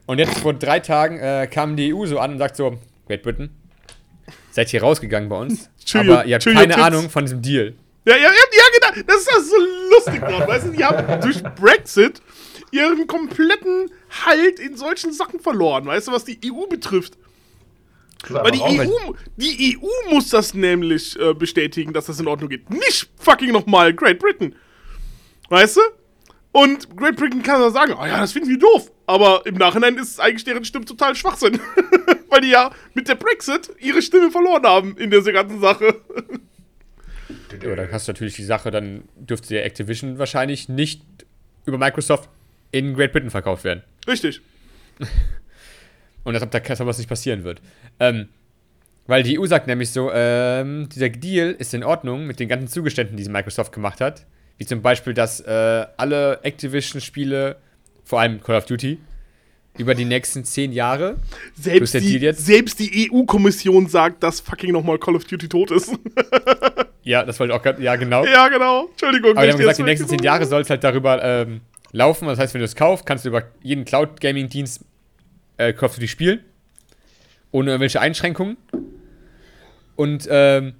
Speaker 3: Und jetzt vor drei Tagen äh, kam die EU so an und sagt so, Great Britain, seid ihr rausgegangen bei uns, aber
Speaker 1: your-
Speaker 3: ihr habt keine
Speaker 1: tits."
Speaker 3: Ahnung von diesem Deal.
Speaker 1: Ja, ja, ja, ja, genau. Das ist ja so lustig gerade, weißt du? Die haben durch Brexit ihren kompletten Halt in solchen Sachen verloren, weißt du, was die EU betrifft.
Speaker 2: Das
Speaker 1: Weil die EU, die EU muss das nämlich äh, bestätigen, dass das in Ordnung geht. Nicht fucking nochmal Great Britain. Weißt du? Und Great Britain kann dann sagen, oh ja, das finden wir doof. Aber im Nachhinein ist eigentlich deren Stimme total Schwachsinn. Weil die ja mit der Brexit ihre Stimme verloren haben in dieser ganzen Sache.
Speaker 3: Ja, dann hast du natürlich die Sache, dann dürfte der Activision wahrscheinlich nicht über Microsoft in Great Britain verkauft werden.
Speaker 1: Richtig.
Speaker 3: Und als ob da das nicht passieren wird. Ähm, weil die EU sagt nämlich so, ähm, dieser Deal ist in Ordnung mit den ganzen Zugeständen, die Microsoft gemacht hat. Wie zum Beispiel, dass äh, alle Activision-Spiele, vor allem Call of Duty, über die nächsten zehn Jahre,
Speaker 1: Selbst die, selbst die EU-Kommission sagt, dass fucking nochmal Call of Duty tot ist.
Speaker 3: ja, das wollte ich auch gerade, ja genau.
Speaker 1: ja, genau. Entschuldigung.
Speaker 3: Aber die haben gesagt, die nächsten zehn Jahre soll es halt darüber ähm, laufen. Das heißt, wenn du es kaufst, kannst du über jeden Cloud-Gaming-Dienst äh, Call of Duty spielen. Ohne irgendwelche Einschränkungen. Und, ähm,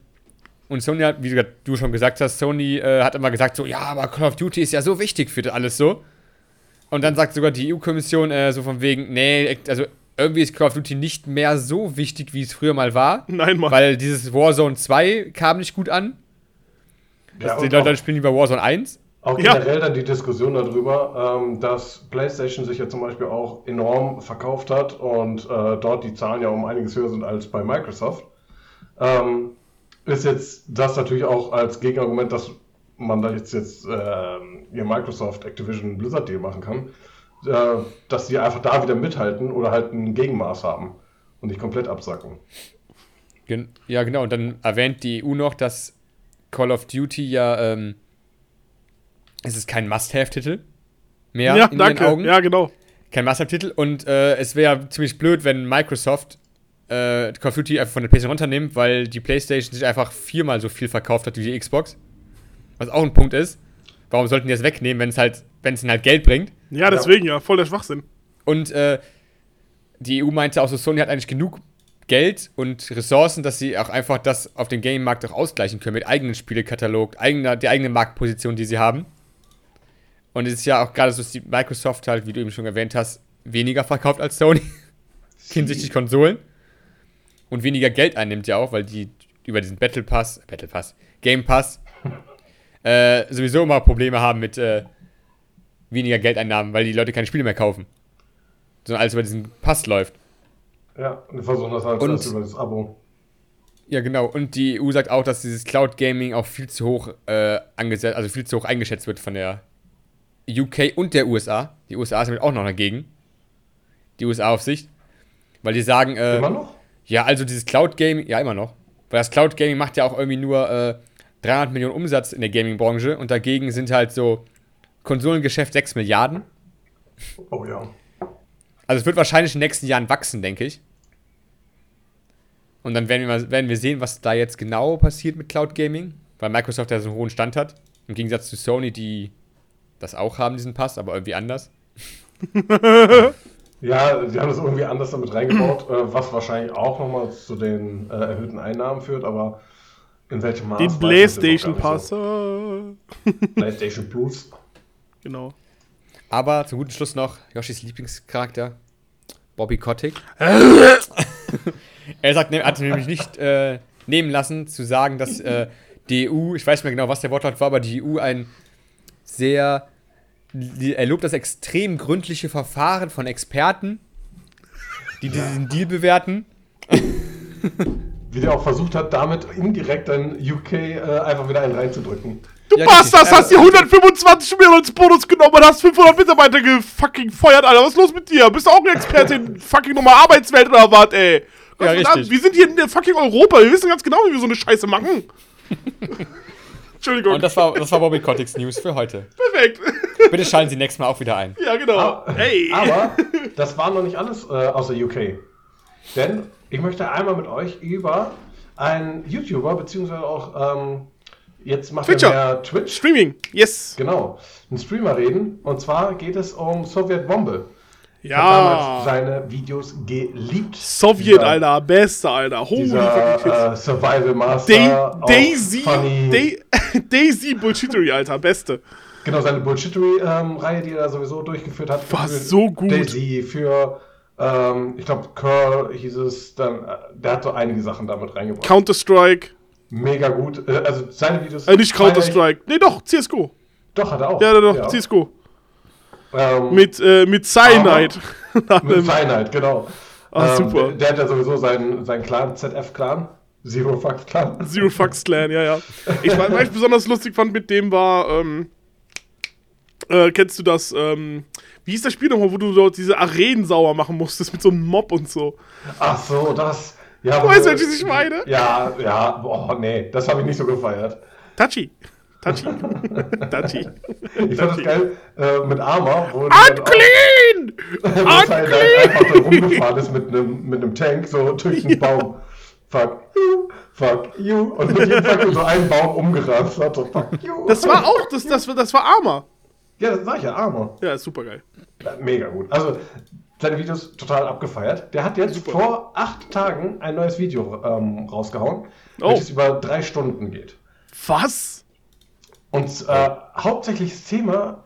Speaker 3: und Sony hat, wie du, du schon gesagt hast, Sony äh, hat immer gesagt so, ja, aber Call of Duty ist ja so wichtig für das alles so. Und dann sagt sogar die EU-Kommission äh, so von wegen, nee, also irgendwie ist Call of Duty nicht mehr so wichtig, wie es früher mal war.
Speaker 1: Nein, Mann.
Speaker 3: Weil dieses Warzone 2 kam nicht gut an.
Speaker 2: Ja,
Speaker 3: die
Speaker 2: und
Speaker 3: Leute spielen lieber Warzone 1.
Speaker 2: auch
Speaker 1: Ja.
Speaker 2: generell dann die Diskussion darüber, ähm, dass PlayStation sich ja zum Beispiel auch enorm verkauft hat und äh, dort die Zahlen ja um einiges höher sind als bei Microsoft. Ähm, ist jetzt das natürlich auch als Gegenargument, dass man da jetzt, jetzt ähm, ihr Microsoft Activision Blizzard Deal machen kann, äh, dass sie einfach da wieder mithalten oder halt ein Gegenmaß haben und nicht komplett absacken.
Speaker 3: Gen ja, genau. Und dann erwähnt die EU noch, dass Call of Duty ja, ähm, es ist kein Must-Have-Titel mehr
Speaker 1: ja,
Speaker 3: in
Speaker 1: danke.
Speaker 3: ihren Augen.
Speaker 1: Ja, genau.
Speaker 3: Kein Must-Have-Titel. Und äh, es wäre ziemlich blöd, wenn Microsoft äh, Call of Duty einfach von der PlayStation runternimmt, weil die PlayStation sich einfach viermal so viel verkauft hat wie die Xbox. Was auch ein Punkt ist. Warum sollten die das wegnehmen, wenn es halt, wenn es ihnen halt Geld bringt?
Speaker 1: Ja, deswegen ja, voll der Schwachsinn.
Speaker 3: Und äh, die EU meinte auch so, Sony hat eigentlich genug Geld und Ressourcen, dass sie auch einfach das auf dem Game-Markt auch ausgleichen können mit eigenen Spielekatalog, eigener, die eigene Marktposition, die sie haben. Und es ist ja auch gerade so, dass die Microsoft halt, wie du eben schon erwähnt hast, weniger verkauft als Sony hinsichtlich Konsolen und weniger Geld einnimmt ja auch, weil die über diesen Battle Pass, Battle Pass, Game Pass äh, sowieso immer Probleme haben mit äh, weniger Geldeinnahmen, weil die Leute keine Spiele mehr kaufen. Sondern alles über diesen Pass läuft.
Speaker 2: Ja, wir versuchen das halt
Speaker 3: Und-
Speaker 2: über das Abo.
Speaker 3: Ja, genau. Und die EU sagt auch, dass dieses Cloud Gaming auch viel zu hoch äh, angesetzt, also viel zu hoch eingeschätzt wird von der UK und der USA. Die USA ist damit auch noch dagegen. Die USA auf Sicht. Weil die sagen, äh,
Speaker 2: Immer noch?
Speaker 3: ja, also dieses Cloud Gaming, ja, immer noch. Weil das Cloud Gaming macht ja auch irgendwie nur äh, 300 Millionen Umsatz in der Gaming-Branche und dagegen sind halt so Konsolengeschäft 6 Milliarden.
Speaker 2: Oh ja.
Speaker 3: Also es wird wahrscheinlich in den nächsten Jahren wachsen, denke ich. Und dann werden wir, werden wir sehen, was da jetzt genau passiert mit Cloud Gaming, weil Microsoft ja so einen hohen Stand hat. Im Gegensatz zu Sony, die das auch haben, diesen Pass, aber irgendwie anders.
Speaker 2: Ja, sie haben das irgendwie anders damit reingebaut, äh, was wahrscheinlich auch nochmal zu den äh, erhöhten Einnahmen führt, aber in welchem Maß?
Speaker 1: Den PlayStation Pass.
Speaker 2: So. PlayStation Plus.
Speaker 1: Genau.
Speaker 3: Aber zum guten Schluss noch Yoshis Lieblingscharakter, Bobby Kotick. er sagt, ne- hat nämlich nicht äh, nehmen lassen, zu sagen, dass äh, die EU, ich weiß nicht mehr genau, was der Wortlaut war, aber die EU ein sehr, er lobt das extrem gründliche Verfahren von Experten, die diesen Deal bewerten.
Speaker 2: Wie der auch versucht hat, damit indirekt dann UK äh, einfach wieder einen reinzudrücken.
Speaker 1: Du
Speaker 3: Ja,
Speaker 1: Bastard,
Speaker 3: richtig.
Speaker 1: hast dir 125 Millionen als Bonus genommen und hast 500 Mitarbeiter gefucking feuert, Alter. Was ist los mit dir? Bist du auch ein Experte in fucking Nummer Arbeitswelt oder was, ey? Gott
Speaker 3: Ja, richtig.
Speaker 1: Wir sind hier in der fucking Europa. Wir wissen ganz genau, wie wir so eine Scheiße machen. Entschuldigung.
Speaker 3: Und das war, das war Bobby Koticks News für heute.
Speaker 1: perfekt.
Speaker 3: Bitte schalten Sie nächstes Mal auch wieder ein.
Speaker 1: ja, genau.
Speaker 2: Ah,
Speaker 1: hey.
Speaker 2: Aber das war noch nicht alles äh, außer UK. Denn ich möchte einmal mit euch über einen YouTuber, beziehungsweise auch ähm, jetzt macht
Speaker 1: Twitcher.
Speaker 2: er mehr Twitch,
Speaker 1: Streaming. Yes.
Speaker 2: genau, einen Streamer reden. Und zwar geht es um Sowjet Bombe.
Speaker 1: Ja.
Speaker 2: damals seine Videos geliebt.
Speaker 1: Sowjet,
Speaker 2: Dieser-
Speaker 1: Alter. Beste, Alter. Holy.
Speaker 2: Dieser äh, Survival Master.
Speaker 1: Daisy, Daisy Bullshittery, Alter. Beste.
Speaker 2: Genau, seine Bullshittery-Reihe, die er sowieso durchgeführt hat.
Speaker 1: War
Speaker 2: Für
Speaker 1: so gut.
Speaker 2: Daisy, für, ähm, ich glaube, Curl hieß es, dann, äh, der hat so einige Sachen damit reingebracht.
Speaker 1: Counter-Strike.
Speaker 2: Mega gut. Äh, also seine Videos.
Speaker 1: Äh, nicht Counter-Strike. Nee, doch, CSGO.
Speaker 2: Doch, hat er auch.
Speaker 1: Ja, doch, doch, CSGO.
Speaker 2: Ähm,
Speaker 1: Mit, äh, mit Cyanide.
Speaker 2: mit Feinheit, genau.
Speaker 1: Ah, super.
Speaker 2: Der, der hat ja sowieso seinen, seinen Clan, ZF-Clan, Zero Fucks Clan.
Speaker 1: Zero Fucks Clan, ja, ja. Ich, was was ich besonders lustig fand mit dem war, ähm, äh, kennst du das, ähm, wie hieß das Spiel nochmal, wo du dort diese Arenen sauer machen musstest mit so einem Mob und so?
Speaker 2: Ach so, das. Ja,
Speaker 1: Du weißt,
Speaker 2: du-
Speaker 1: welches ich meine?
Speaker 2: Ja, ja, boah, nee, das habe ich nicht so gefeiert.
Speaker 1: Touchy. Touchy. Touchy.
Speaker 2: Ich fand das geil äh, mit Armor, wo
Speaker 1: Unclean!
Speaker 2: wo
Speaker 1: Unclean!
Speaker 2: einfach rumgefahren ist mit einem mit Tank, so durch den Baum. Fuck you, fuck you. Und mit jedem you so einen Baum umgerannt hat. So, fuck you.
Speaker 1: Das war auch, das, das, das war Armer.
Speaker 2: Ja, das sag ich ja, Armor.
Speaker 1: Ja, ist super geil.
Speaker 2: Mega gut. Also, seine Videos total abgefeiert. Der hat jetzt
Speaker 1: Super.
Speaker 2: vor acht Tagen ein neues Video ähm, rausgehauen,
Speaker 1: Oh.
Speaker 2: welches über drei Stunden geht.
Speaker 1: Was?
Speaker 2: Und äh, hauptsächliches Thema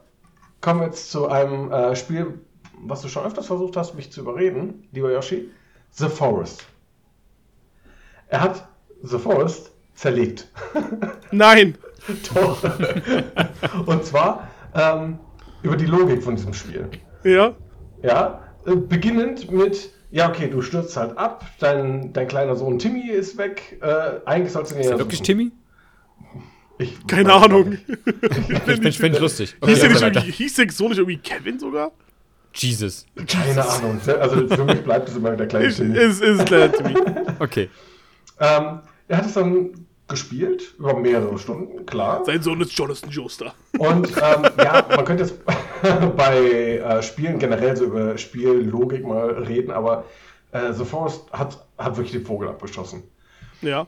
Speaker 2: kommen wir jetzt zu einem äh, Spiel, was du schon öfters versucht hast, mich zu überreden, lieber Yoshi. The Forest. Er hat The Forest zerlegt.
Speaker 1: Nein.
Speaker 2: Doch. Und zwar ähm, über die Logik von diesem Spiel.
Speaker 1: Ja?
Speaker 2: Ja, äh, beginnend mit, ja, okay, du stürzt halt ab, dein, dein kleiner Sohn Timmy ist weg, äh, eigentlich sollst du ihn
Speaker 3: Ist
Speaker 2: ja
Speaker 3: der wirklich
Speaker 2: suchen.
Speaker 3: Timmy?
Speaker 2: Ich
Speaker 1: Keine Ahnung.
Speaker 3: Ich finde find ich lustig.
Speaker 1: Hieß, der nicht irgendwie, hieß der so nicht irgendwie Kevin sogar?
Speaker 3: Jesus.
Speaker 2: Keine Ahnung. Also für mich bleibt es immer der kleine Timmy.
Speaker 1: ist, ist klar, Timmy.
Speaker 3: Okay.
Speaker 2: Ähm, er hat es dann gespielt, über mehrere Stunden, klar.
Speaker 1: Sein Sohn ist Jonathan Joester.
Speaker 2: Und ähm, ja, man könnte jetzt bei äh, Spielen generell so über Spiellogik mal reden, aber äh, The Forest hat, hat wirklich den Vogel abgeschossen.
Speaker 1: Ja.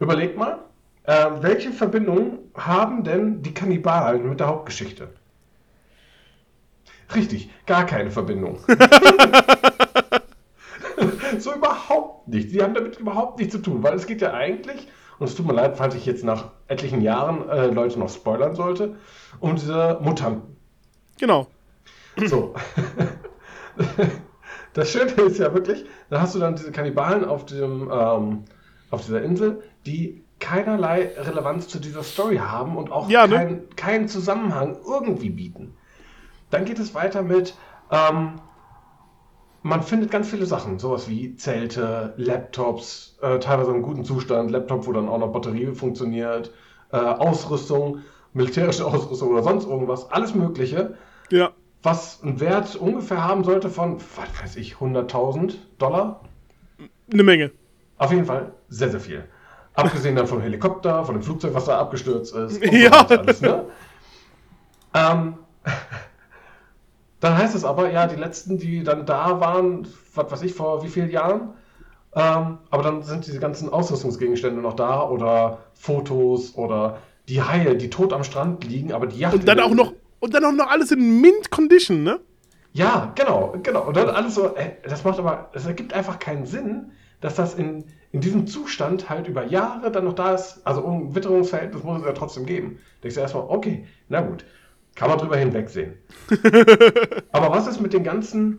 Speaker 2: Überlegt mal, äh, welche Verbindung haben denn die Kannibalen mit der Hauptgeschichte? Richtig, gar keine Verbindung. so überhaupt nicht. Sie haben damit überhaupt nichts zu tun, weil es geht ja eigentlich, und es tut mir leid, falls ich jetzt nach etlichen Jahren äh, Leute noch spoilern sollte, um diese Mutanten.
Speaker 1: Genau.
Speaker 2: So. Das Schöne ist ja wirklich, da hast du dann diese Kannibalen auf, dem, ähm, auf dieser Insel, die keinerlei Relevanz zu dieser Story haben und auch
Speaker 1: Ja, ne?
Speaker 2: kein, keinen Zusammenhang irgendwie bieten. Dann geht es weiter mit, ähm, man findet ganz viele Sachen, sowas wie Zelte, Laptops, äh, teilweise im guten Zustand, Laptop, wo dann auch noch Batterie funktioniert, äh, Ausrüstung, militärische Ausrüstung oder sonst irgendwas, alles Mögliche
Speaker 1: Ja.
Speaker 2: was einen Wert ungefähr haben sollte von, was weiß ich, 100.000 Dollar.
Speaker 1: Eine Menge.
Speaker 2: Auf jeden Fall sehr, sehr viel. Abgesehen dann vom Helikopter, von dem Flugzeug, was da abgestürzt ist. Und
Speaker 1: Ja.
Speaker 2: alles, ne? ähm, dann heißt es aber, ja, die letzten, die dann da waren, was weiß ich, vor wie vielen Jahren, Ähm, aber dann sind diese ganzen Ausrüstungsgegenstände noch da oder Fotos oder die Haie, die tot am Strand liegen, aber die Yacht.
Speaker 1: Und dann auch noch, und dann auch noch alles in Mint Condition, ne?
Speaker 2: Ja, genau, genau. Und dann alles so, äh, das macht aber, es ergibt einfach keinen Sinn, dass das in, in diesem Zustand halt über Jahre dann noch da ist. Also um Witterungsverhältnis muss es ja trotzdem geben. Da denkst du erstmal, okay, na gut, kann man drüber hinwegsehen. aber was ist mit den ganzen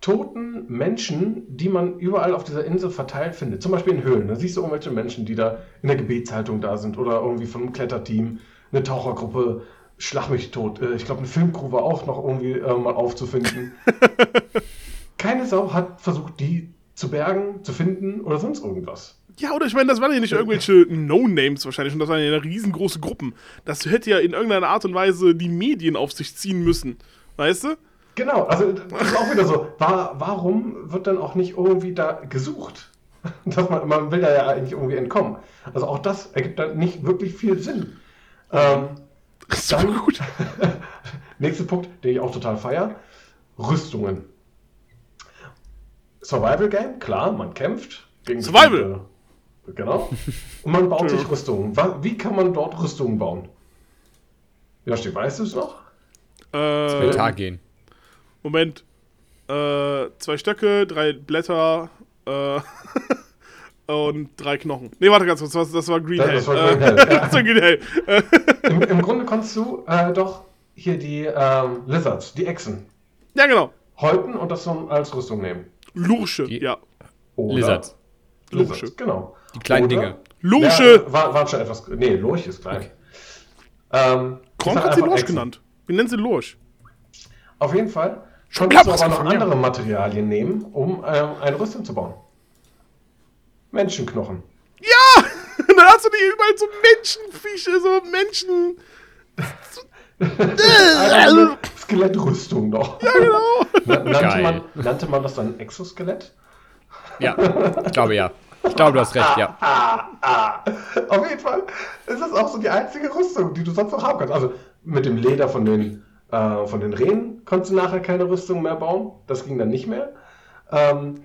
Speaker 2: toten Menschen, die man überall auf dieser Insel verteilt findet? Zum Beispiel in Höhlen. Da siehst du irgendwelche Menschen, die da in der Gebetshaltung da sind oder irgendwie von einem Kletterteam, eine Tauchergruppe, Schlag mich tot. Äh, Ich glaube, eine Filmcrew war auch noch irgendwie äh, mal aufzufinden. Keine Sau hat versucht, die zu bergen, zu finden oder sonst irgendwas.
Speaker 1: Ja, oder ich meine, das waren ja nicht irgendwelche No-Names wahrscheinlich, und das waren ja riesengroße Gruppen. Das hätte ja in irgendeiner Art und Weise die Medien auf sich ziehen müssen. Weißt du?
Speaker 2: Genau, also das ist auch wieder so. War, warum wird dann auch nicht irgendwie da gesucht? Dass man, man will da ja eigentlich irgendwie entkommen. Also auch das ergibt dann nicht wirklich viel Sinn. Ähm,
Speaker 1: Super
Speaker 2: Dann-
Speaker 1: gut.
Speaker 2: Nächster Punkt, den ich auch total feier. Rüstungen. Survival Game, klar, man kämpft. Gegen
Speaker 1: Survival!
Speaker 2: Genau. Und man baut sich. Rüstungen. Wie kann man dort Rüstungen bauen? Joshi, weißt du es noch?
Speaker 1: Äh,
Speaker 3: Tag gehen.
Speaker 1: Moment. Äh, zwei Stöcke, drei Blätter äh, und drei Knochen. Nee, warte ganz kurz, das, das war Green
Speaker 2: Das-
Speaker 1: Hell.
Speaker 2: das war
Speaker 1: Äh,
Speaker 2: Green Hell, ja.
Speaker 1: das war Green Hell.
Speaker 2: Im, Im Grunde konntest du äh, doch hier die ähm, Lizards, die Echsen,
Speaker 1: ja, genau.
Speaker 2: häuten und das so als Rüstung nehmen.
Speaker 1: Lursche,
Speaker 3: Die-
Speaker 1: ja.
Speaker 2: Oder
Speaker 3: Lizards.
Speaker 1: Lursche.
Speaker 2: genau.
Speaker 3: Die kleinen
Speaker 2: Oder-
Speaker 3: Dinge.
Speaker 1: Lursche.
Speaker 2: Ja, war, waren schon etwas. Nee, Lurch ist klein.
Speaker 3: Okay.
Speaker 2: Ähm,
Speaker 1: Kronk
Speaker 2: sag
Speaker 1: hat sie Lurch genannt. Wir nennen sie Lurch.
Speaker 2: Auf jeden Fall
Speaker 1: Schon
Speaker 2: konntest du aber noch andere Materialien nehmen, um ähm, eine Rüstung zu bauen. Menschenknochen.
Speaker 1: Ja! Dann hast du die überall so Menschenfische, so Menschen.
Speaker 2: Also eine Skelettrüstung doch. Ja,
Speaker 1: Genau.
Speaker 2: nannte, man, nannte man das dann Exoskelett?
Speaker 3: Ja, ich glaube ja. Ich glaube, du hast recht, ja.
Speaker 2: Auf jeden Fall ist das auch so die einzige Rüstung, die du sonst noch haben kannst. Also mit dem Leder von den, äh, von den Rehen konntest du nachher keine Rüstung mehr bauen. Das ging dann nicht mehr. Ähm,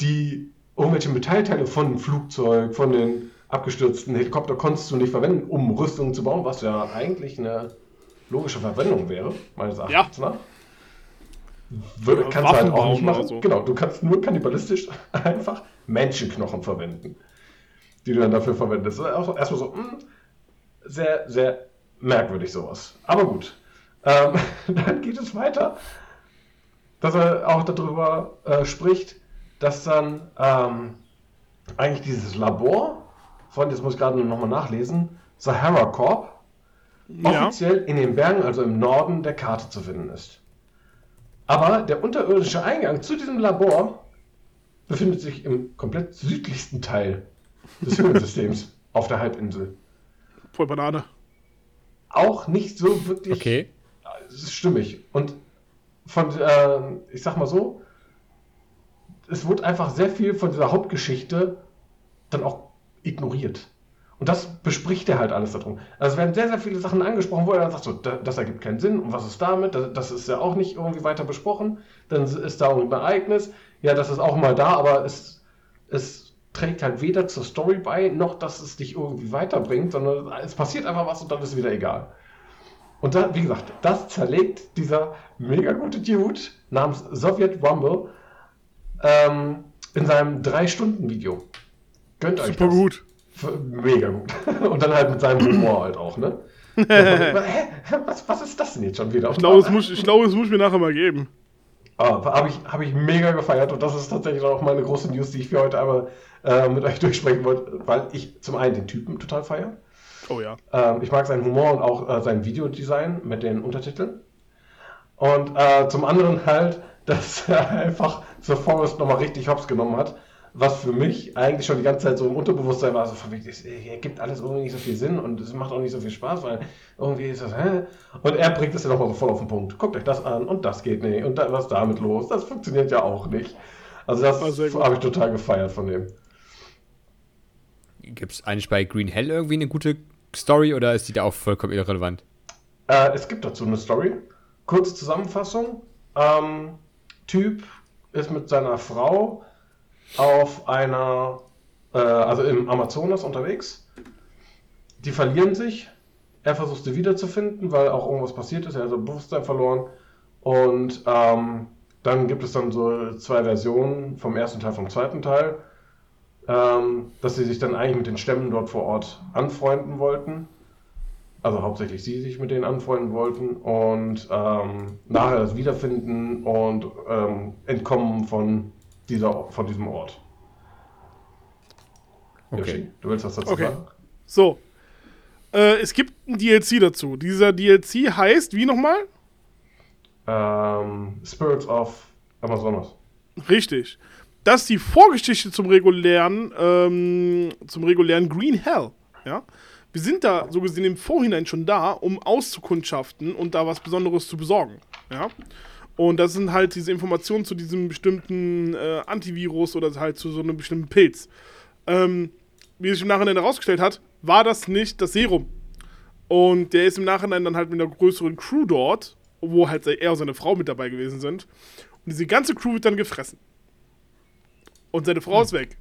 Speaker 2: die irgendwelche Metallteile von dem Flugzeug, von den abgestürzten Helikopter konntest du nicht verwenden, um Rüstungen zu bauen, was ja eigentlich eine logische Verwendung wäre, meines Erachtens nach.
Speaker 1: Ja,
Speaker 2: kannst du halt auch nicht machen.
Speaker 1: so.
Speaker 2: Genau, du kannst nur kannibalistisch einfach Menschenknochen verwenden, die du dann dafür verwendest. Das ist auch so- erstmal so, mh, sehr, sehr merkwürdig sowas. Aber gut. Ähm, dann geht es weiter, dass er auch darüber äh, spricht, dass dann ähm, eigentlich dieses Labor, von jetzt muss ich gerade nochmal nachlesen, Sahara Corp,
Speaker 1: Ja.
Speaker 2: offiziell in den Bergen, also im Norden der Karte zu finden ist. Aber der unterirdische Eingang zu diesem Labor befindet sich im komplett südlichsten Teil des Höhlensystems auf der Halbinsel.
Speaker 1: Voll Banane.
Speaker 2: Auch nicht so wirklich
Speaker 3: Okay.
Speaker 2: es ist stimmig. Und von, äh, ich sag mal so, es wurde einfach sehr viel von dieser Hauptgeschichte dann auch ignoriert. Und das bespricht er halt alles darum. Also es werden sehr, sehr viele Sachen angesprochen, wo er dann sagt, so, da- das ergibt keinen Sinn. Und was ist damit? Das, ist ja auch nicht irgendwie weiter besprochen. Dann ist da irgendein Ereignis. Ja, das ist auch mal da, aber es, es trägt halt weder zur Story bei, noch dass es dich irgendwie weiterbringt, sondern es passiert einfach was und dann ist es wieder egal. Und da, wie gesagt, das zerlegt dieser mega gute Dude namens Soviet Rumble ähm, in seinem 3-Stunden-Video. Gönnt euch
Speaker 1: Super
Speaker 2: das.
Speaker 1: gut.
Speaker 2: Mega gut. Und dann halt mit seinem Humor halt auch, ne? Hä? Was, was ist das denn jetzt schon wieder?
Speaker 1: Ich glaube, das muss, ich glaube, das muss ich mir nachher mal geben.
Speaker 2: Ah, habe ich, hab ich mega gefeiert und das ist tatsächlich auch meine große News, die ich für heute einmal äh, mit euch durchsprechen wollte, weil ich zum einen den Typen total feiere.
Speaker 1: Oh ja.
Speaker 2: Ähm, ich mag seinen Humor und auch äh, sein Videodesign mit den Untertiteln. Und äh, zum anderen halt, dass er einfach The Forest nochmal richtig hops genommen hat, was für mich eigentlich schon die ganze Zeit so im Unterbewusstsein war, so von wegen, es ergibt alles irgendwie nicht so viel Sinn und es macht auch nicht so viel Spaß, weil irgendwie ist das, hä? Und er bringt es ja nochmal so voll auf den Punkt. Guckt euch das an und das geht nicht und da, was damit los? Das funktioniert ja auch nicht. Also das habe ich total gefeiert von dem.
Speaker 3: Gibt es eigentlich bei Green Hell irgendwie eine gute Story oder ist die da auch vollkommen irrelevant?
Speaker 2: Äh, es gibt dazu eine Story. Kurze Zusammenfassung. Ähm, typ ist mit seiner Frau auf einer, äh, also im Amazonas unterwegs. Die verlieren sich. Er versucht sie wiederzufinden, weil auch irgendwas passiert ist. Er hat sein Bewusstsein verloren. Und ähm, dann gibt es dann so zwei Versionen vom ersten Teil, vom zweiten Teil, ähm, dass sie sich dann eigentlich mit den Stämmen dort vor Ort anfreunden wollten. Also hauptsächlich sie sich mit denen anfreunden wollten und ähm, nachher das Wiederfinden und ähm, Entkommen von, dieser, von diesem Ort.
Speaker 3: Okay.
Speaker 2: Yoshi, du willst was dazu
Speaker 1: Okay.
Speaker 2: sagen?
Speaker 1: So. Äh, es gibt ein DLC dazu. Dieser DLC heißt, wie nochmal?
Speaker 2: Ähm, Spirits of Amazonas.
Speaker 1: Richtig. Das ist die Vorgeschichte zum regulären, ähm, zum regulären Green Hell. Ja? Wir sind da so gesehen im Vorhinein schon da, um auszukundschaften und da was Besonderes zu besorgen. Ja? Und das sind halt diese Informationen zu diesem bestimmten äh, Antivirus oder halt zu so einem bestimmten Pilz. Ähm, wie sich im Nachhinein herausgestellt hat, war das nicht das Serum. Und der ist im Nachhinein dann halt mit einer größeren Crew dort, wo halt er und seine Frau mit dabei gewesen sind. Und diese ganze Crew wird dann gefressen. Und seine Frau ist weg.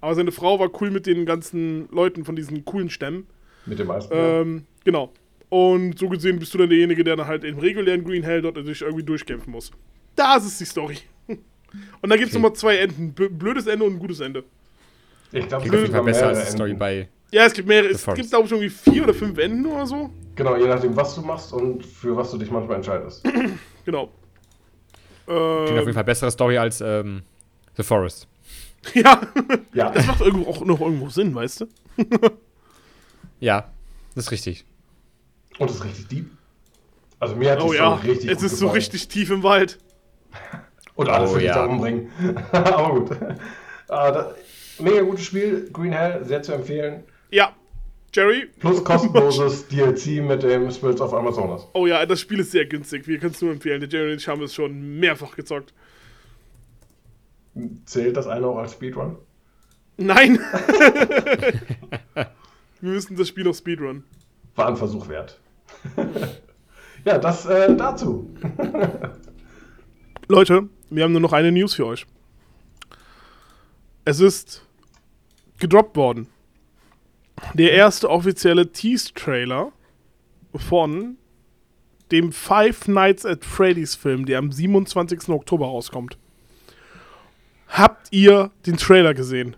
Speaker 1: Aber seine Frau war cool mit den ganzen Leuten von diesen coolen Stämmen.
Speaker 2: Mit dem meisten.
Speaker 1: Ähm, genau. Und so gesehen bist du dann derjenige, der dann halt im regulären Green Hell dort sich irgendwie durchkämpfen muss. Das ist die Story. Und da gibt es
Speaker 3: Okay.
Speaker 1: nochmal zwei Enden. Blödes Ende und ein gutes Ende.
Speaker 2: ich glaube,
Speaker 3: auf jeden Fall besser als die Story bei.
Speaker 1: Ja, es gibt mehrere. Es gibt, glaube ich, irgendwie vier oder fünf Enden oder so.
Speaker 2: Genau, je nachdem, was du machst und für was du dich manchmal entscheidest.
Speaker 1: Genau.
Speaker 3: Klingt auf
Speaker 1: Äh,
Speaker 3: jeden Fall bessere Story als ähm, The Forest.
Speaker 1: ja,
Speaker 2: Ja,
Speaker 1: das macht irgendwo auch noch irgendwo Sinn, weißt du?
Speaker 3: Ja, das ist richtig.
Speaker 2: Und es ist richtig deep. Also mir hat
Speaker 1: Oh ja,
Speaker 2: Story richtig
Speaker 1: es
Speaker 2: gut
Speaker 1: ist so
Speaker 2: gefallen.
Speaker 1: richtig tief im Wald.
Speaker 2: Und alle
Speaker 3: Oh
Speaker 2: für dich
Speaker 3: ja.
Speaker 2: da umbringen. Aber gut. Äh, da, mega gutes Spiel, Green Hell, sehr zu empfehlen.
Speaker 1: Ja, Jerry.
Speaker 2: Plus kostenloses DLC mit dem Spirits of Amazonas.
Speaker 1: Oh ja, das Spiel ist sehr günstig. Wir können es nur empfehlen. Der Jerry und ich haben es schon mehrfach gezockt.
Speaker 2: Zählt das eine auch als Speedrun?
Speaker 1: Nein! Wir müssen das Spiel noch speedrun.
Speaker 2: War ein Versuch wert. ja, das äh, dazu.
Speaker 1: Leute, wir haben nur noch eine News für euch. Es ist gedroppt worden. Der erste offizielle Tease-Trailer von dem Five Nights at Freddy's Film, der am 27. Oktober rauskommt. Habt ihr den Trailer gesehen?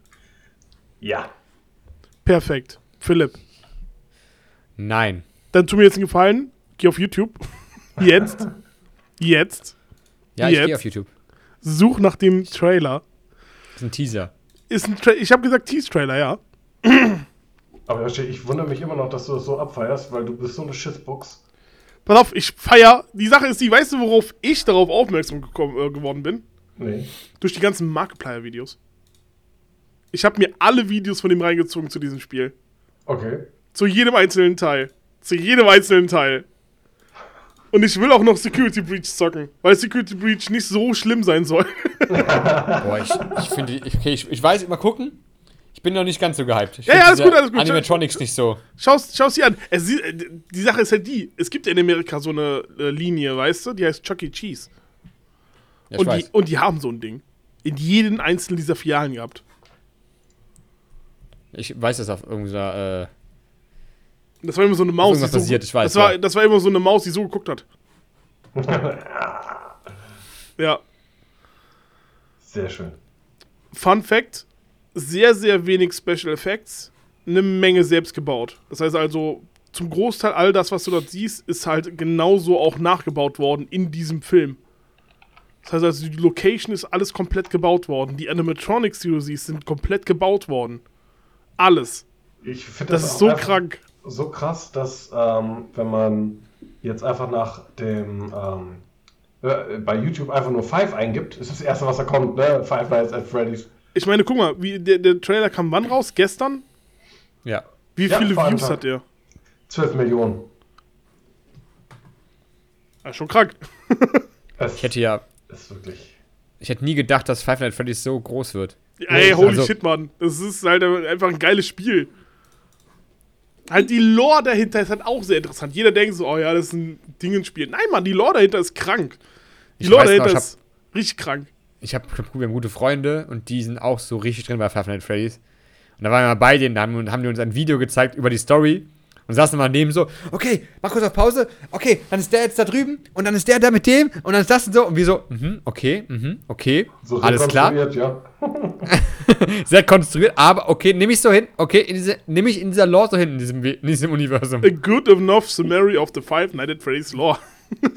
Speaker 2: Ja.
Speaker 1: Perfekt. Philipp,
Speaker 3: Nein.
Speaker 1: Dann tu mir jetzt einen Gefallen. Geh auf YouTube. Jetzt. Jetzt.
Speaker 3: Ja, ich
Speaker 1: Jetzt?
Speaker 3: gehe auf YouTube.
Speaker 1: Such nach dem Trailer.
Speaker 3: Das ist ein Teaser.
Speaker 1: Ist ein Tra ich habe gesagt Tease-Trailer, ja.
Speaker 2: Aber Yoshi, ich wundere mich immer noch, dass du das so abfeierst, weil du bist so eine Shitbox.
Speaker 1: Pass auf, ich feier. Die Sache ist die, weißt du, worauf ich darauf aufmerksam gekommen, äh, geworden bin?
Speaker 2: Nee.
Speaker 1: Durch die ganzen Markiplier-Videos. Ich habe mir alle Videos von dem reingezogen zu diesem Spiel.
Speaker 2: Okay.
Speaker 1: Zu jedem einzelnen Teil. Zu jedem einzelnen Teil. Und ich will auch noch Security Breach zocken, weil Security Breach nicht so schlimm sein soll.
Speaker 3: Boah, ich, ich finde, ich- okay, ich, ich weiß, mal gucken. Ich bin noch nicht ganz so gehypt. Ich
Speaker 1: Ja, ja, alles gut, alles gut.
Speaker 3: Animatronics nicht so.
Speaker 1: Schau's, schau's dir an. Es, äh, die Sache ist halt die, es gibt ja in Amerika so eine äh, Linie, weißt du, die heißt Chuck E. Cheese.
Speaker 3: Ja,
Speaker 1: Und die, und die haben so ein Ding. In jedem einzelnen dieser Filialen gehabt.
Speaker 3: Ich weiß das auf irgendeiner, äh,
Speaker 1: Das war immer so eine Maus.
Speaker 3: irgendwas
Speaker 1: die so,
Speaker 3: passiert, ich weiß,
Speaker 1: Das war,
Speaker 3: ja.
Speaker 1: das war immer so eine Maus, die so geguckt hat. ja.
Speaker 2: Sehr schön.
Speaker 1: Fun Fact: sehr, sehr wenig Special Effects, eine Menge selbst gebaut. Das heißt also, zum Großteil all das, was du dort siehst, ist halt genauso auch nachgebaut worden in diesem Film. Das heißt also, die Location ist alles komplett gebaut worden. Die Animatronics, die du siehst, sind komplett gebaut worden. Alles.
Speaker 2: Ich finde
Speaker 1: Das
Speaker 2: das,
Speaker 1: ist so
Speaker 2: einfach
Speaker 1: krank.
Speaker 2: So krass, dass ähm, wenn man jetzt einfach nach dem ähm, äh, bei YouTube einfach nur Five eingibt, ist das erste, was da kommt, ne? Five Nights at Freddy's.
Speaker 1: Ich meine, guck mal, wie, der, der Trailer kam wann raus? Gestern?
Speaker 3: ja.
Speaker 1: Wie
Speaker 2: Ja,
Speaker 1: viele Views
Speaker 2: Tag.
Speaker 1: hat der?
Speaker 2: 12 Millionen.
Speaker 1: Ja, schon krank.
Speaker 2: Es
Speaker 3: Ich hätte ja,
Speaker 2: ist wirklich.
Speaker 3: ich hätte nie gedacht, dass Five Nights at Freddy's so groß wird.
Speaker 1: Ey, holy
Speaker 3: Also-
Speaker 1: shit, Mann. Das ist halt einfach ein geiles Spiel. Halt die Lore dahinter ist halt auch sehr interessant. Jeder denkt so, oh ja, das ist ein Dingenspiel. Nein, Mann, die Lore dahinter ist krank. Die
Speaker 3: Ich
Speaker 1: Lore
Speaker 3: weiß noch,
Speaker 1: dahinter
Speaker 3: ich hab-
Speaker 1: ist richtig krank.
Speaker 3: ich habe wir haben gute Freunde und die sind auch so richtig drin bei Five Nights at Freddy's. Und da waren wir mal bei denen, da haben, haben die uns ein Video gezeigt über die Story und saßen mal neben so, okay, mach kurz auf Pause, okay, dann ist der jetzt da drüben und dann ist der da mit dem und dann ist das und so und wir so, mhm, okay, mhm, okay,
Speaker 2: So
Speaker 3: alles klar,
Speaker 2: Ja.
Speaker 3: sehr konstruiert, aber okay, nehme ich so hin, okay, in diese, nehme ich in dieser Lore so hin, in diesem, in diesem Universum.
Speaker 1: A good enough summary of the Five Nights at Freddy's lore.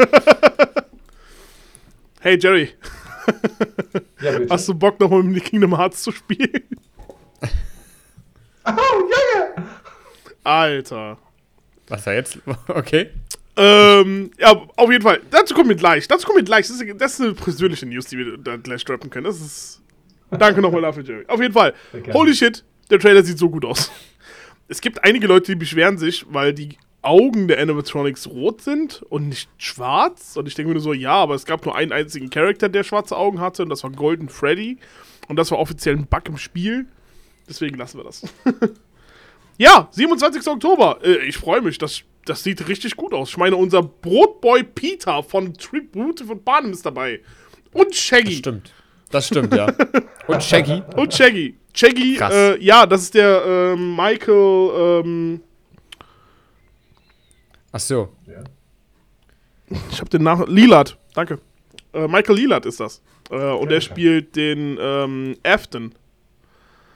Speaker 1: hey Jerry,
Speaker 2: ja,
Speaker 1: hast du Bock nochmal mit Kingdom Hearts zu spielen?
Speaker 2: Oh, Junge!
Speaker 1: Alter.
Speaker 3: Was war jetzt? Okay.
Speaker 1: Ähm, ja, auf jeden Fall. Dazu kommen wir gleich. Dazu kommen wir gleich. Das ist, das ist eine persönliche News, die wir da gleich droppen können. Das ist. Danke nochmal dafür, Jerry. Auf jeden Fall. Holy shit, der Trailer sieht so gut aus. Es gibt einige Leute, die beschweren sich, weil die Augen der Animatronics rot sind und nicht schwarz. Und ich denke mir nur so, ja, aber es gab nur einen einzigen Charakter, der schwarze Augen hatte, und das war Golden Freddy. Und das war offiziell ein Bug im Spiel. Deswegen lassen wir das. ja, 27. Oktober. Äh, ich freue mich. Das, das sieht richtig gut aus. Ich meine, unser Brotboy Peter von Tribute von Barnum ist dabei. Und
Speaker 3: Das
Speaker 1: Shaggy.
Speaker 3: stimmt. Das stimmt, ja. Und Shaggy.
Speaker 1: Und Shaggy. Shaggy,
Speaker 3: Krass.
Speaker 1: äh, ja, das ist der ähm, Michael, ähm,
Speaker 3: Ach so.
Speaker 1: Ich hab den Namen, Lillard, danke. Äh, Michael Lillard ist das. Äh, und er spielt den ähm, Afton.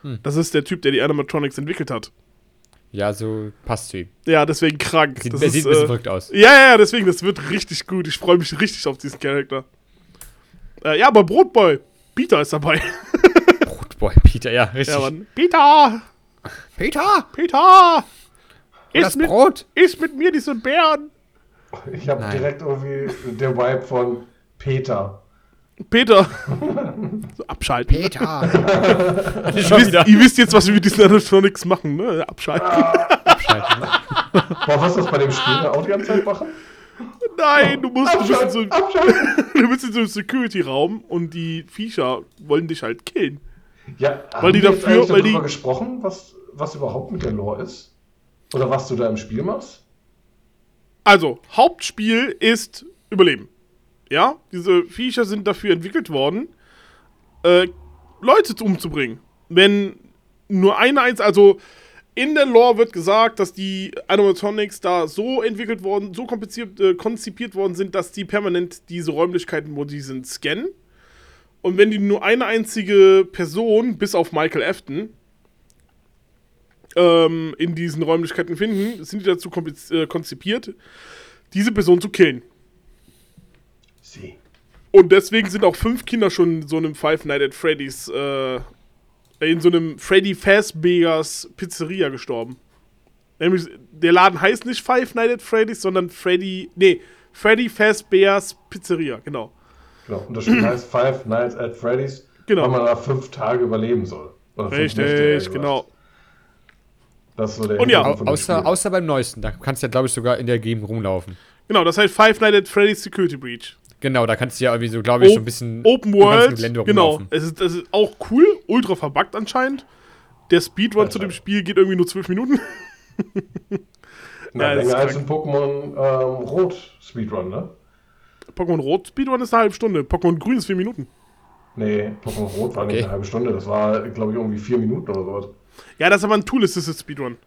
Speaker 3: Hm.
Speaker 1: Das ist der Typ, der die Animatronics entwickelt hat.
Speaker 3: Ja, so passt zu ihm.
Speaker 1: Ja, deswegen krank.
Speaker 3: Sieht,
Speaker 1: das
Speaker 3: der
Speaker 1: ist,
Speaker 3: sieht ein bisschen
Speaker 1: äh,
Speaker 3: verrückt aus.
Speaker 1: ja, ja, ja, deswegen, das wird richtig gut. Ich freue mich richtig auf diesen Charakter. Äh, ja, aber Brotboy, Peter ist dabei.
Speaker 3: Brotboy Peter, ja, richtig.
Speaker 1: ja, Mann. Peter!
Speaker 3: Peter!
Speaker 1: Peter!
Speaker 3: Und das
Speaker 1: Iss mit,
Speaker 3: Brot!
Speaker 1: iss mit mir diese Bären!
Speaker 2: Ich habe direkt irgendwie der Vibe von Peter.
Speaker 1: Peter! so, abschalten.
Speaker 3: Peter!
Speaker 1: Ihr wisst, ihr wisst jetzt, was wir mit diesen Animatronics machen, ne? Abschalten.
Speaker 3: abschalten.
Speaker 2: Boah, was das bei dem Spiel auch die ganze Zeit machen?
Speaker 1: Nein, du musst, du bist in so,
Speaker 2: Abschalten, abschalten.
Speaker 1: du bist in so einem Security-Raum und die Viecher wollen dich halt killen.
Speaker 2: Ja,
Speaker 1: Weil die
Speaker 2: haben wir jetzt
Speaker 1: dafür- weil die-
Speaker 2: darüber gesprochen, was, was überhaupt mit der Lore ist? Oder was du da im Spiel machst?
Speaker 1: Also, Hauptspiel ist Überleben. Ja, diese Viecher sind dafür entwickelt worden, äh, Leute umzubringen. Wenn nur eine eins, also in der Lore wird gesagt, dass die Animatronics da so entwickelt worden, so kompliziert, äh, konzipiert worden sind, dass die permanent diese Räumlichkeiten, wo die sind, scannen. Und wenn die nur eine einzige Person, bis auf Michael Afton, ähm, in diesen Räumlichkeiten finden, sind die dazu äh, konzipiert, diese Person zu killen.
Speaker 2: Sie.
Speaker 1: Und deswegen sind auch fünf Kinder schon in so einem Five Nights at Freddy's, äh, in so einem Freddy Fazbear's Pizzeria gestorben. Nämlich, der Laden heißt nicht Five Nights at Freddy's, sondern Freddy, nee, Freddy Fazbear's Pizzeria, genau.
Speaker 2: Genau. Und das Spiel heißt Five Nights at Freddy's,
Speaker 1: Genau.
Speaker 2: weil man da fünf Tage überleben soll. Oder Nächte,
Speaker 1: Richtig, genau.
Speaker 2: Das ist so der
Speaker 1: Und ja,
Speaker 3: außer, außer beim neuesten. Da kannst du ja, glaube ich, sogar in der Gegend rumlaufen.
Speaker 1: Genau, das heißt Five Nights at Freddy's Security Breach.
Speaker 3: Genau, da kannst du ja irgendwie so, glaube ich, so ein bisschen
Speaker 1: Open World,
Speaker 3: Gelände
Speaker 1: genau. Es ist, das ist auch cool, ultra verbuggt anscheinend. Der Speedrun
Speaker 2: Ja,
Speaker 1: zu dem. Spiel geht irgendwie nur zwölf Minuten.
Speaker 2: Na,
Speaker 1: Ja, das ist
Speaker 2: länger als ein Pokémon ähm, Rot Speedrun, ne?
Speaker 1: Pokémon Rot Speedrun ist eine halbe Stunde, Pokémon Grün ist vier Minuten.
Speaker 2: Nee, Pokémon Rot war nicht
Speaker 3: Okay.
Speaker 2: eine halbe Stunde, das war, glaube ich, irgendwie vier Minuten oder sowas.
Speaker 1: Ja, das ist aber ein Tool-Assisted Speedrun.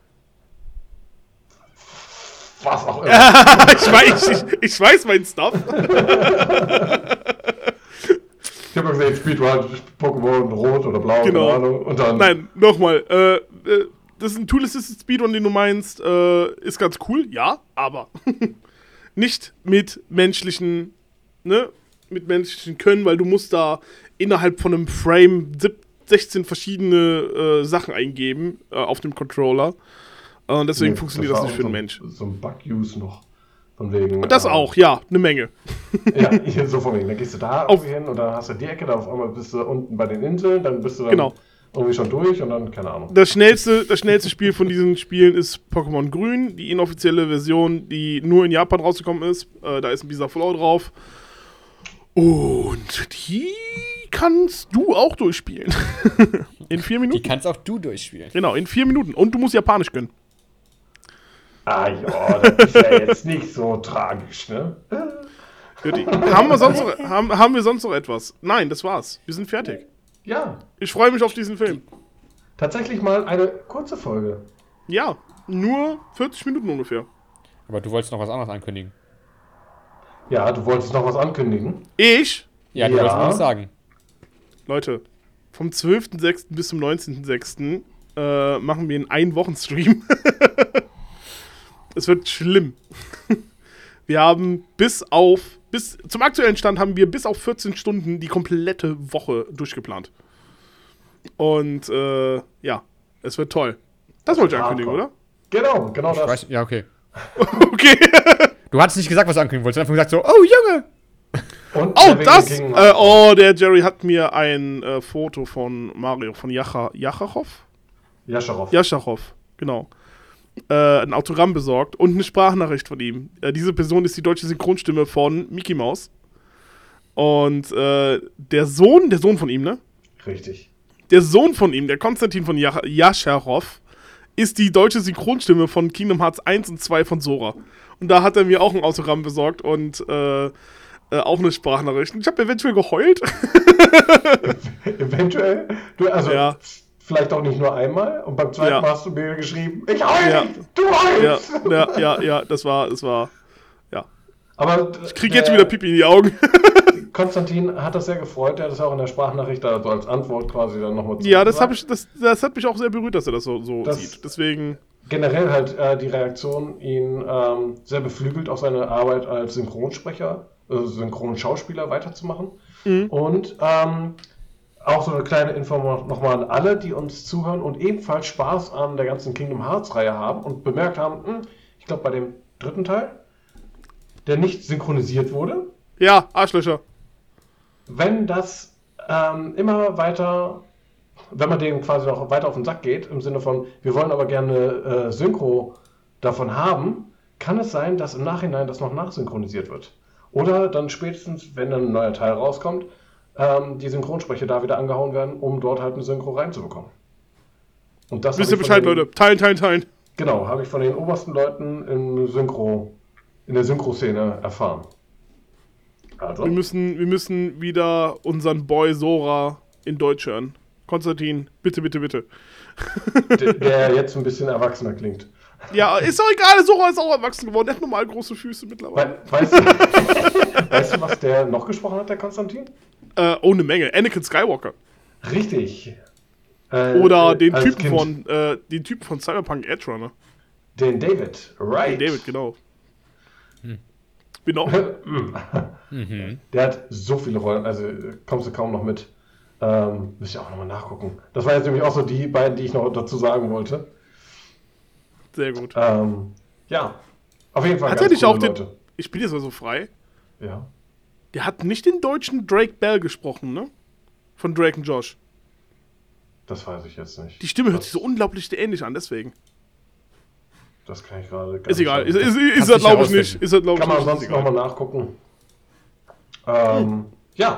Speaker 2: Was auch immer.
Speaker 1: ich, weiß, ich, ich weiß mein Stuff.
Speaker 2: Ich habe gesehen, Speedrun, Pokémon Rot oder Blau,
Speaker 1: Genau.
Speaker 2: Ahnung. Und dann,
Speaker 1: Nein, nochmal. Äh, äh, das ist ein Tool-Assisted Speedrun, den du meinst. Äh, ist ganz cool, ja, aber nicht mit menschlichen, ne? Mit menschlichen Können, weil du musst da innerhalb von einem Frame sieb- 16 verschiedene äh, Sachen eingeben äh, auf dem Controller. Und deswegen
Speaker 2: Nee,
Speaker 1: funktioniert das
Speaker 2: war
Speaker 1: nicht für
Speaker 2: so,
Speaker 1: einen Mensch.
Speaker 2: So ein Bug-Use noch. Von wegen.
Speaker 1: Das
Speaker 2: äh,
Speaker 1: auch, ja, eine Menge.
Speaker 2: Ja, hier so von wegen. Dann gehst du da
Speaker 1: Auf-
Speaker 2: irgendwie hin und dann hast du die Ecke, da auf einmal bist du unten bei den Inseln, dann bist du dann
Speaker 1: Genau.
Speaker 2: irgendwie schon durch und dann, keine Ahnung.
Speaker 1: Das schnellste, das schnellste Spiel von diesen Spielen ist Pokémon Grün, die inoffizielle Version, die nur in Japan rausgekommen ist. Äh, da ist ein Bisa Flow drauf. Und die kannst du auch durchspielen. in vier
Speaker 3: Die
Speaker 1: Minuten.
Speaker 3: kannst auch du durchspielen.
Speaker 1: Genau, in vier Minuten. Und du musst Japanisch können.
Speaker 2: Ah ja, das ist ja jetzt nicht so tragisch, ne?
Speaker 1: Haben, wir sonst noch, haben, haben wir sonst noch etwas? Nein, das war's. Wir sind fertig.
Speaker 2: Ja,
Speaker 1: Ich freue mich auf diesen Film.
Speaker 2: tatsächlich mal eine kurze Folge.
Speaker 1: Ja, nur 40 Minuten ungefähr.
Speaker 3: Aber du wolltest noch was anderes ankündigen.
Speaker 2: Ja, du wolltest noch was ankündigen.
Speaker 1: Ich,
Speaker 3: Ja, du
Speaker 2: Ja.
Speaker 3: wolltest noch was sagen.
Speaker 1: Leute, vom 12.06. bis zum 19.06. Äh, machen wir einen Ein-Wochen-Stream. es wird schlimm. Wir haben bis auf, bis zum aktuellen Stand haben wir bis auf 14 Stunden die komplette Woche durchgeplant. Und äh, ja, es wird toll. Das wollte ich ankündigen, oder?
Speaker 2: Genau, genau
Speaker 3: Ich
Speaker 2: das.
Speaker 3: weiß, ja, okay.
Speaker 1: Okay.
Speaker 3: Du hattest nicht gesagt, was du ankündigen wolltest. Du hast einfach gesagt so, oh Junge!
Speaker 2: Und
Speaker 1: Oh,
Speaker 2: der
Speaker 1: das! Äh, oh, der Jerry hat mir ein äh, Foto von Mario, von Jacha, Jachachow?
Speaker 2: Jascharow.
Speaker 1: Jaschachow, genau. Äh, ein Autogramm besorgt und eine Sprachnachricht von ihm. Äh, diese Person ist die deutsche Synchronstimme von Mickey Mouse. Und äh, der Sohn, der Sohn von ihm, ne?
Speaker 2: Richtig.
Speaker 1: Der Sohn von ihm, der Konstantin von Jascharow, ist die deutsche Synchronstimme von Kingdom Hearts 1 und 2 von Sora. Und da hat er mir auch ein Autogramm besorgt und äh, äh, auch eine Sprachnachricht. Ich habe eventuell geheult.
Speaker 2: Eventuell. Du, also,
Speaker 1: Ja.
Speaker 2: Vielleicht auch nicht nur einmal. Und beim zweiten
Speaker 1: Ja.
Speaker 2: Mal hast du mir geschrieben, ich heul
Speaker 1: Ja.
Speaker 2: nicht, du
Speaker 1: ja,
Speaker 2: heulst.
Speaker 1: ja, ja, ja, das war, das war. Ja.
Speaker 2: Aber
Speaker 1: Ich krieg jetzt wieder Pipi in die Augen.
Speaker 2: Konstantin hat das sehr gefreut. Der hat das auch in der Sprachnachricht also als Antwort quasi dann nochmal
Speaker 1: Ja, das, ich, das, das hat mich auch sehr berührt, dass er das so, so
Speaker 2: Das-
Speaker 1: sieht. Deswegen,
Speaker 2: Generell halt äh, die Reaktion ihn ähm, sehr beflügelt, auch seine Arbeit als Synchronsprecher, also Synchronschauspieler weiterzumachen.
Speaker 1: Mhm.
Speaker 2: Und ähm, auch so eine kleine Info nochmal an alle, die uns zuhören und ebenfalls Spaß an der ganzen Kingdom Hearts Reihe haben und bemerkt haben, hm, ich glaube bei dem dritten Teil, der nicht synchronisiert wurde,
Speaker 1: ja, Arschlöcher.
Speaker 2: wenn das ähm, immer weiter, wenn man dem quasi noch weiter auf den Sack geht, im Sinne von, wir wollen aber gerne äh, Synchro davon haben, kann es sein, dass im Nachhinein das noch nachsynchronisiert wird. Oder dann spätestens, wenn dann ein neuer Teil rauskommt, ähm, die Synchronsprecher da wieder angehauen werden, um dort halt eine Synchro reinzubekommen. Und das
Speaker 1: Wisst ihr Bescheid,
Speaker 2: den-
Speaker 1: Leute? Teilen, teilen, teilen.
Speaker 2: Genau, habe ich von den obersten Leuten im Synchro, in der Synchro-Szene erfahren. Also,
Speaker 1: Wir müssen, wir müssen wieder unseren Boy Sora in Deutsch hören. Konstantin, bitte, bitte, bitte.
Speaker 2: der, der jetzt ein bisschen erwachsener klingt.
Speaker 1: Ja, ist doch egal, Sora ist auch erwachsen geworden. Der hat normal große Füße mittlerweile.
Speaker 2: We weißt, du, weißt du, was der noch gesprochen hat, der Konstantin?
Speaker 1: Äh, oh, eine Menge. Anakin Skywalker.
Speaker 2: Richtig. Äh,
Speaker 1: Oder
Speaker 2: äh,
Speaker 1: den Typen
Speaker 2: Kind.
Speaker 1: von, äh, den Typen von Cyberpunk Edge Runner.
Speaker 2: Den David, right.
Speaker 1: David, genau. Genau.
Speaker 2: Der hat so viele Rollen, also kommst du kaum noch mit. Ähm, müsst ihr auch nochmal nachgucken. Das waren jetzt nämlich auch so die beiden, die ich noch dazu sagen wollte.
Speaker 1: Sehr gut.
Speaker 2: Ähm, ja, auf jeden Fall
Speaker 1: Hat
Speaker 2: ganz
Speaker 1: er nicht auch den.
Speaker 2: Leute.
Speaker 1: Ich bin jetzt mal so frei.
Speaker 2: Ja.
Speaker 1: Der hat nicht den deutschen Drake Bell gesprochen, ne? Von Drake und Josh.
Speaker 2: Das weiß ich jetzt nicht.
Speaker 1: Die Stimme hört
Speaker 2: das,
Speaker 1: sich so unglaublich ähnlich an, deswegen.
Speaker 2: Das kann ich gerade gar
Speaker 1: Ist
Speaker 2: nicht
Speaker 1: egal. Ist,
Speaker 2: sagen.
Speaker 1: ist, ist,
Speaker 3: Kannst
Speaker 1: er,
Speaker 3: dich
Speaker 1: glaube ich, nicht. Ist er, glaube ich,
Speaker 2: Kann man.
Speaker 1: Ist
Speaker 2: sonst nochmal nachgucken. Ähm, ja,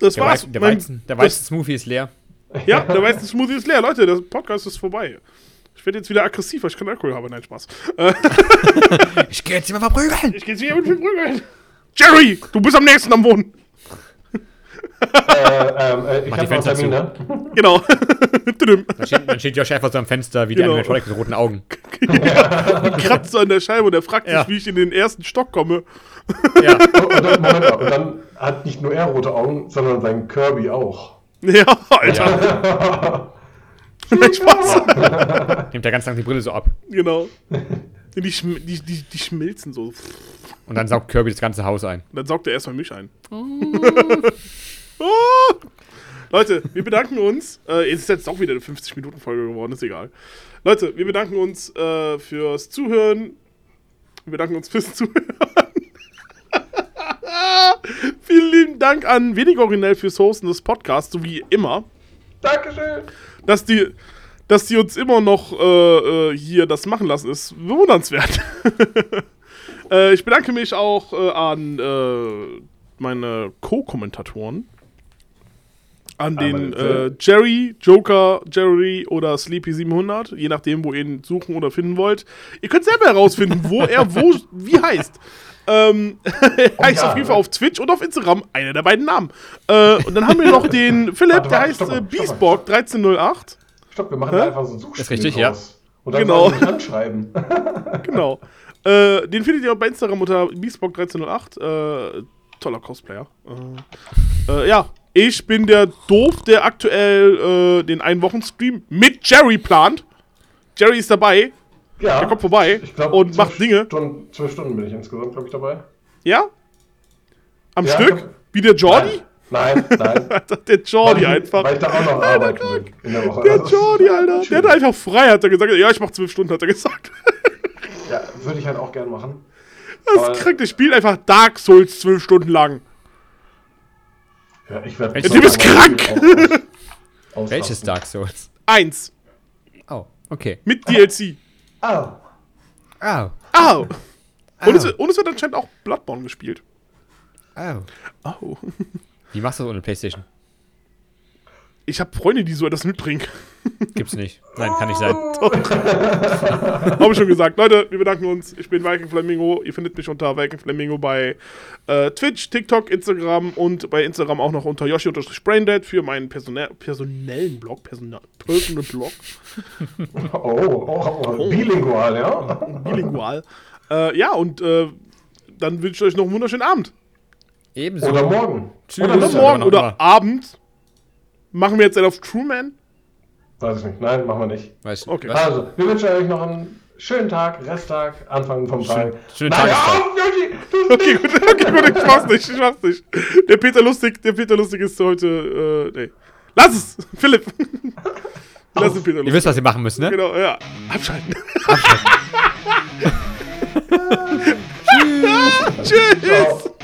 Speaker 1: Das
Speaker 3: Der,
Speaker 1: war's.
Speaker 3: Der,
Speaker 1: Mein-
Speaker 3: Weizen, der Weizen-Smoothie ist leer.
Speaker 1: Ja, der weiße Smoothie ist leer. Leute, der Podcast ist vorbei. Ich werde jetzt wieder aggressiv, weil ich keinen Alkohol habe. Nein, Spaß.
Speaker 3: Ich geh jetzt immer verprügeln!
Speaker 1: ich gehe jetzt wieder mit dem Prügeln. Jerry, du bist am nächsten am Wohnen.
Speaker 2: äh, ähm, äh, ich
Speaker 3: Mach die
Speaker 2: habe
Speaker 3: Fenster
Speaker 2: Termine.
Speaker 1: Genau. Tudum.
Speaker 3: Dann steht, dann steht Josh einfach so am Fenster wie
Speaker 1: Genau.
Speaker 3: Animatronic mit roten Augen.
Speaker 1: und kratzt so an der Scheibe und er fragt
Speaker 3: Ja.
Speaker 1: sich, wie ich in den ersten Stock komme.
Speaker 3: Ja.
Speaker 2: Und dann, Moment mal, und dann hat nicht nur er rote Augen, sondern sein Kirby auch.
Speaker 1: Ja, Alter.
Speaker 3: ja.
Speaker 1: Spaß.
Speaker 3: Nimmt er ganz lang die Brille so ab.
Speaker 1: genau. Die, die, die, die schmilzen so.
Speaker 3: Und dann saugt Kirby das ganze Haus ein.
Speaker 1: Und dann saugt er erstmal mich ein. oh. Leute, wir bedanken uns. Äh, es ist jetzt auch wieder eine 50-Minuten-Folge geworden, ist egal. Leute, wir bedanken uns äh, fürs Zuhören. Wir bedanken uns fürs Zuhören. Vielen lieben Dank an Wenig Originell fürs Hosten des Podcasts, so wie immer.
Speaker 2: Dankeschön.
Speaker 1: Dass die, dass die uns immer noch äh, äh, hier das machen lassen, ist bewundernswert. äh, ich bedanke mich auch äh, an äh, meine Co-Kommentatoren. An
Speaker 2: Einmal
Speaker 1: den äh, Jerry, Joker, Jerry oder Sleepy 700, je nachdem, wo ihr ihn suchen oder finden wollt. Ihr könnt selber herausfinden, wo er wo wie heißt. Ähm, er heißt
Speaker 2: ja,
Speaker 1: auf jeden? Fall auf Twitch und auf Instagram einer der beiden Namen. Äh, und dann haben wir noch den Philipp, der heißt äh,
Speaker 2: stopp mal.
Speaker 1: Beastborg 1308.
Speaker 2: Stopp, wir machen
Speaker 1: Hä?
Speaker 2: einfach so ein Suchspiel
Speaker 3: Ist richtig, ja.
Speaker 2: draus. Und dann
Speaker 1: Genau.
Speaker 2: genau. mich anschreiben.
Speaker 1: Genau. Äh, den findet ihr auch bei Instagram unter Beastborg1308. Äh, toller Cosplayer. Äh, äh, ja, ich bin der Doof, der aktuell äh, den Ein-Wochen-Stream mit Jerry plant. Jerry ist dabei.
Speaker 2: ja.
Speaker 1: Der kommt vorbei
Speaker 2: glaub,
Speaker 1: und macht Dinge.
Speaker 2: Stunden, zwölf Stunden bin ich insgesamt, glaube ich, dabei.
Speaker 1: Ja? Am
Speaker 2: Ja,
Speaker 1: Stück? Wie der Jordi?
Speaker 2: Nein, nein. nein.
Speaker 1: der Jordi
Speaker 2: weil,
Speaker 1: einfach.
Speaker 2: Weil ich da auch noch arbeite der Woche.
Speaker 1: Der Jordi, Alter.
Speaker 2: schön.
Speaker 1: Der hat einfach frei, hat er gesagt. Ja, ich mach zwölf Stunden, hat er gesagt.
Speaker 2: Ja, würde ich halt auch gern machen.
Speaker 1: Das
Speaker 2: Aber-
Speaker 1: ist krank. Der spielt einfach Dark Souls zwölf Stunden lang.
Speaker 2: Ja, ich werde.
Speaker 3: Welches
Speaker 1: Du bist krank!
Speaker 3: Welches Dark Souls?
Speaker 1: Eins.
Speaker 3: Oh, okay.
Speaker 1: Mit DLC.
Speaker 2: Au.
Speaker 3: Au.
Speaker 1: Au. Und, es,
Speaker 3: Au.
Speaker 1: und es wird anscheinend auch Bloodborne gespielt.
Speaker 3: Au.
Speaker 1: Au.
Speaker 3: Wie machst du das ohne Playstation?
Speaker 1: Ich habe Freunde, die so etwas mitbringen.
Speaker 3: Gibt's nicht. Nein, kann nicht sein.
Speaker 1: Habe ich schon gesagt. Leute, wir bedanken uns. Ich bin Viking Flamingo. Ihr findet mich unter Viking Flamingo bei äh, Twitch, TikTok, Instagram und bei Instagram auch noch unter Yoshi-Braindead für meinen personell, personellen Blog. Personal, personal Blog.
Speaker 2: Oh, oh, oh, bilingual, ja?
Speaker 1: Bilingual. äh, ja, und äh, dann wünsche ich euch noch einen wunderschönen Abend.
Speaker 3: Ebenso.
Speaker 2: Oder morgen.
Speaker 3: Tschüss.
Speaker 2: Oder,
Speaker 1: morgen. Oder abend. Machen wir jetzt einen auf Truman?
Speaker 2: Weiß ich nicht. Nein, machen wir nicht.
Speaker 3: Weiß
Speaker 1: okay.
Speaker 2: Also, wir wünschen euch noch einen schönen Tag, Resttag, Anfang vom Tag.
Speaker 3: Schönen
Speaker 2: Nein,
Speaker 3: Tag.
Speaker 2: Auf, Yoshi,
Speaker 1: okay, gut, okay, gut, ich mach's nicht, ich mach's nicht. Der Peter Lustig, der Peter Lustig ist heute, äh, nee. Lass es, Philipp. Lass es, Peter Lustig.
Speaker 3: Ihr wisst, was ihr machen müsst, ne?
Speaker 1: Genau, ja. Abschalten.
Speaker 3: Abschalten. Tschüss. Tschüss.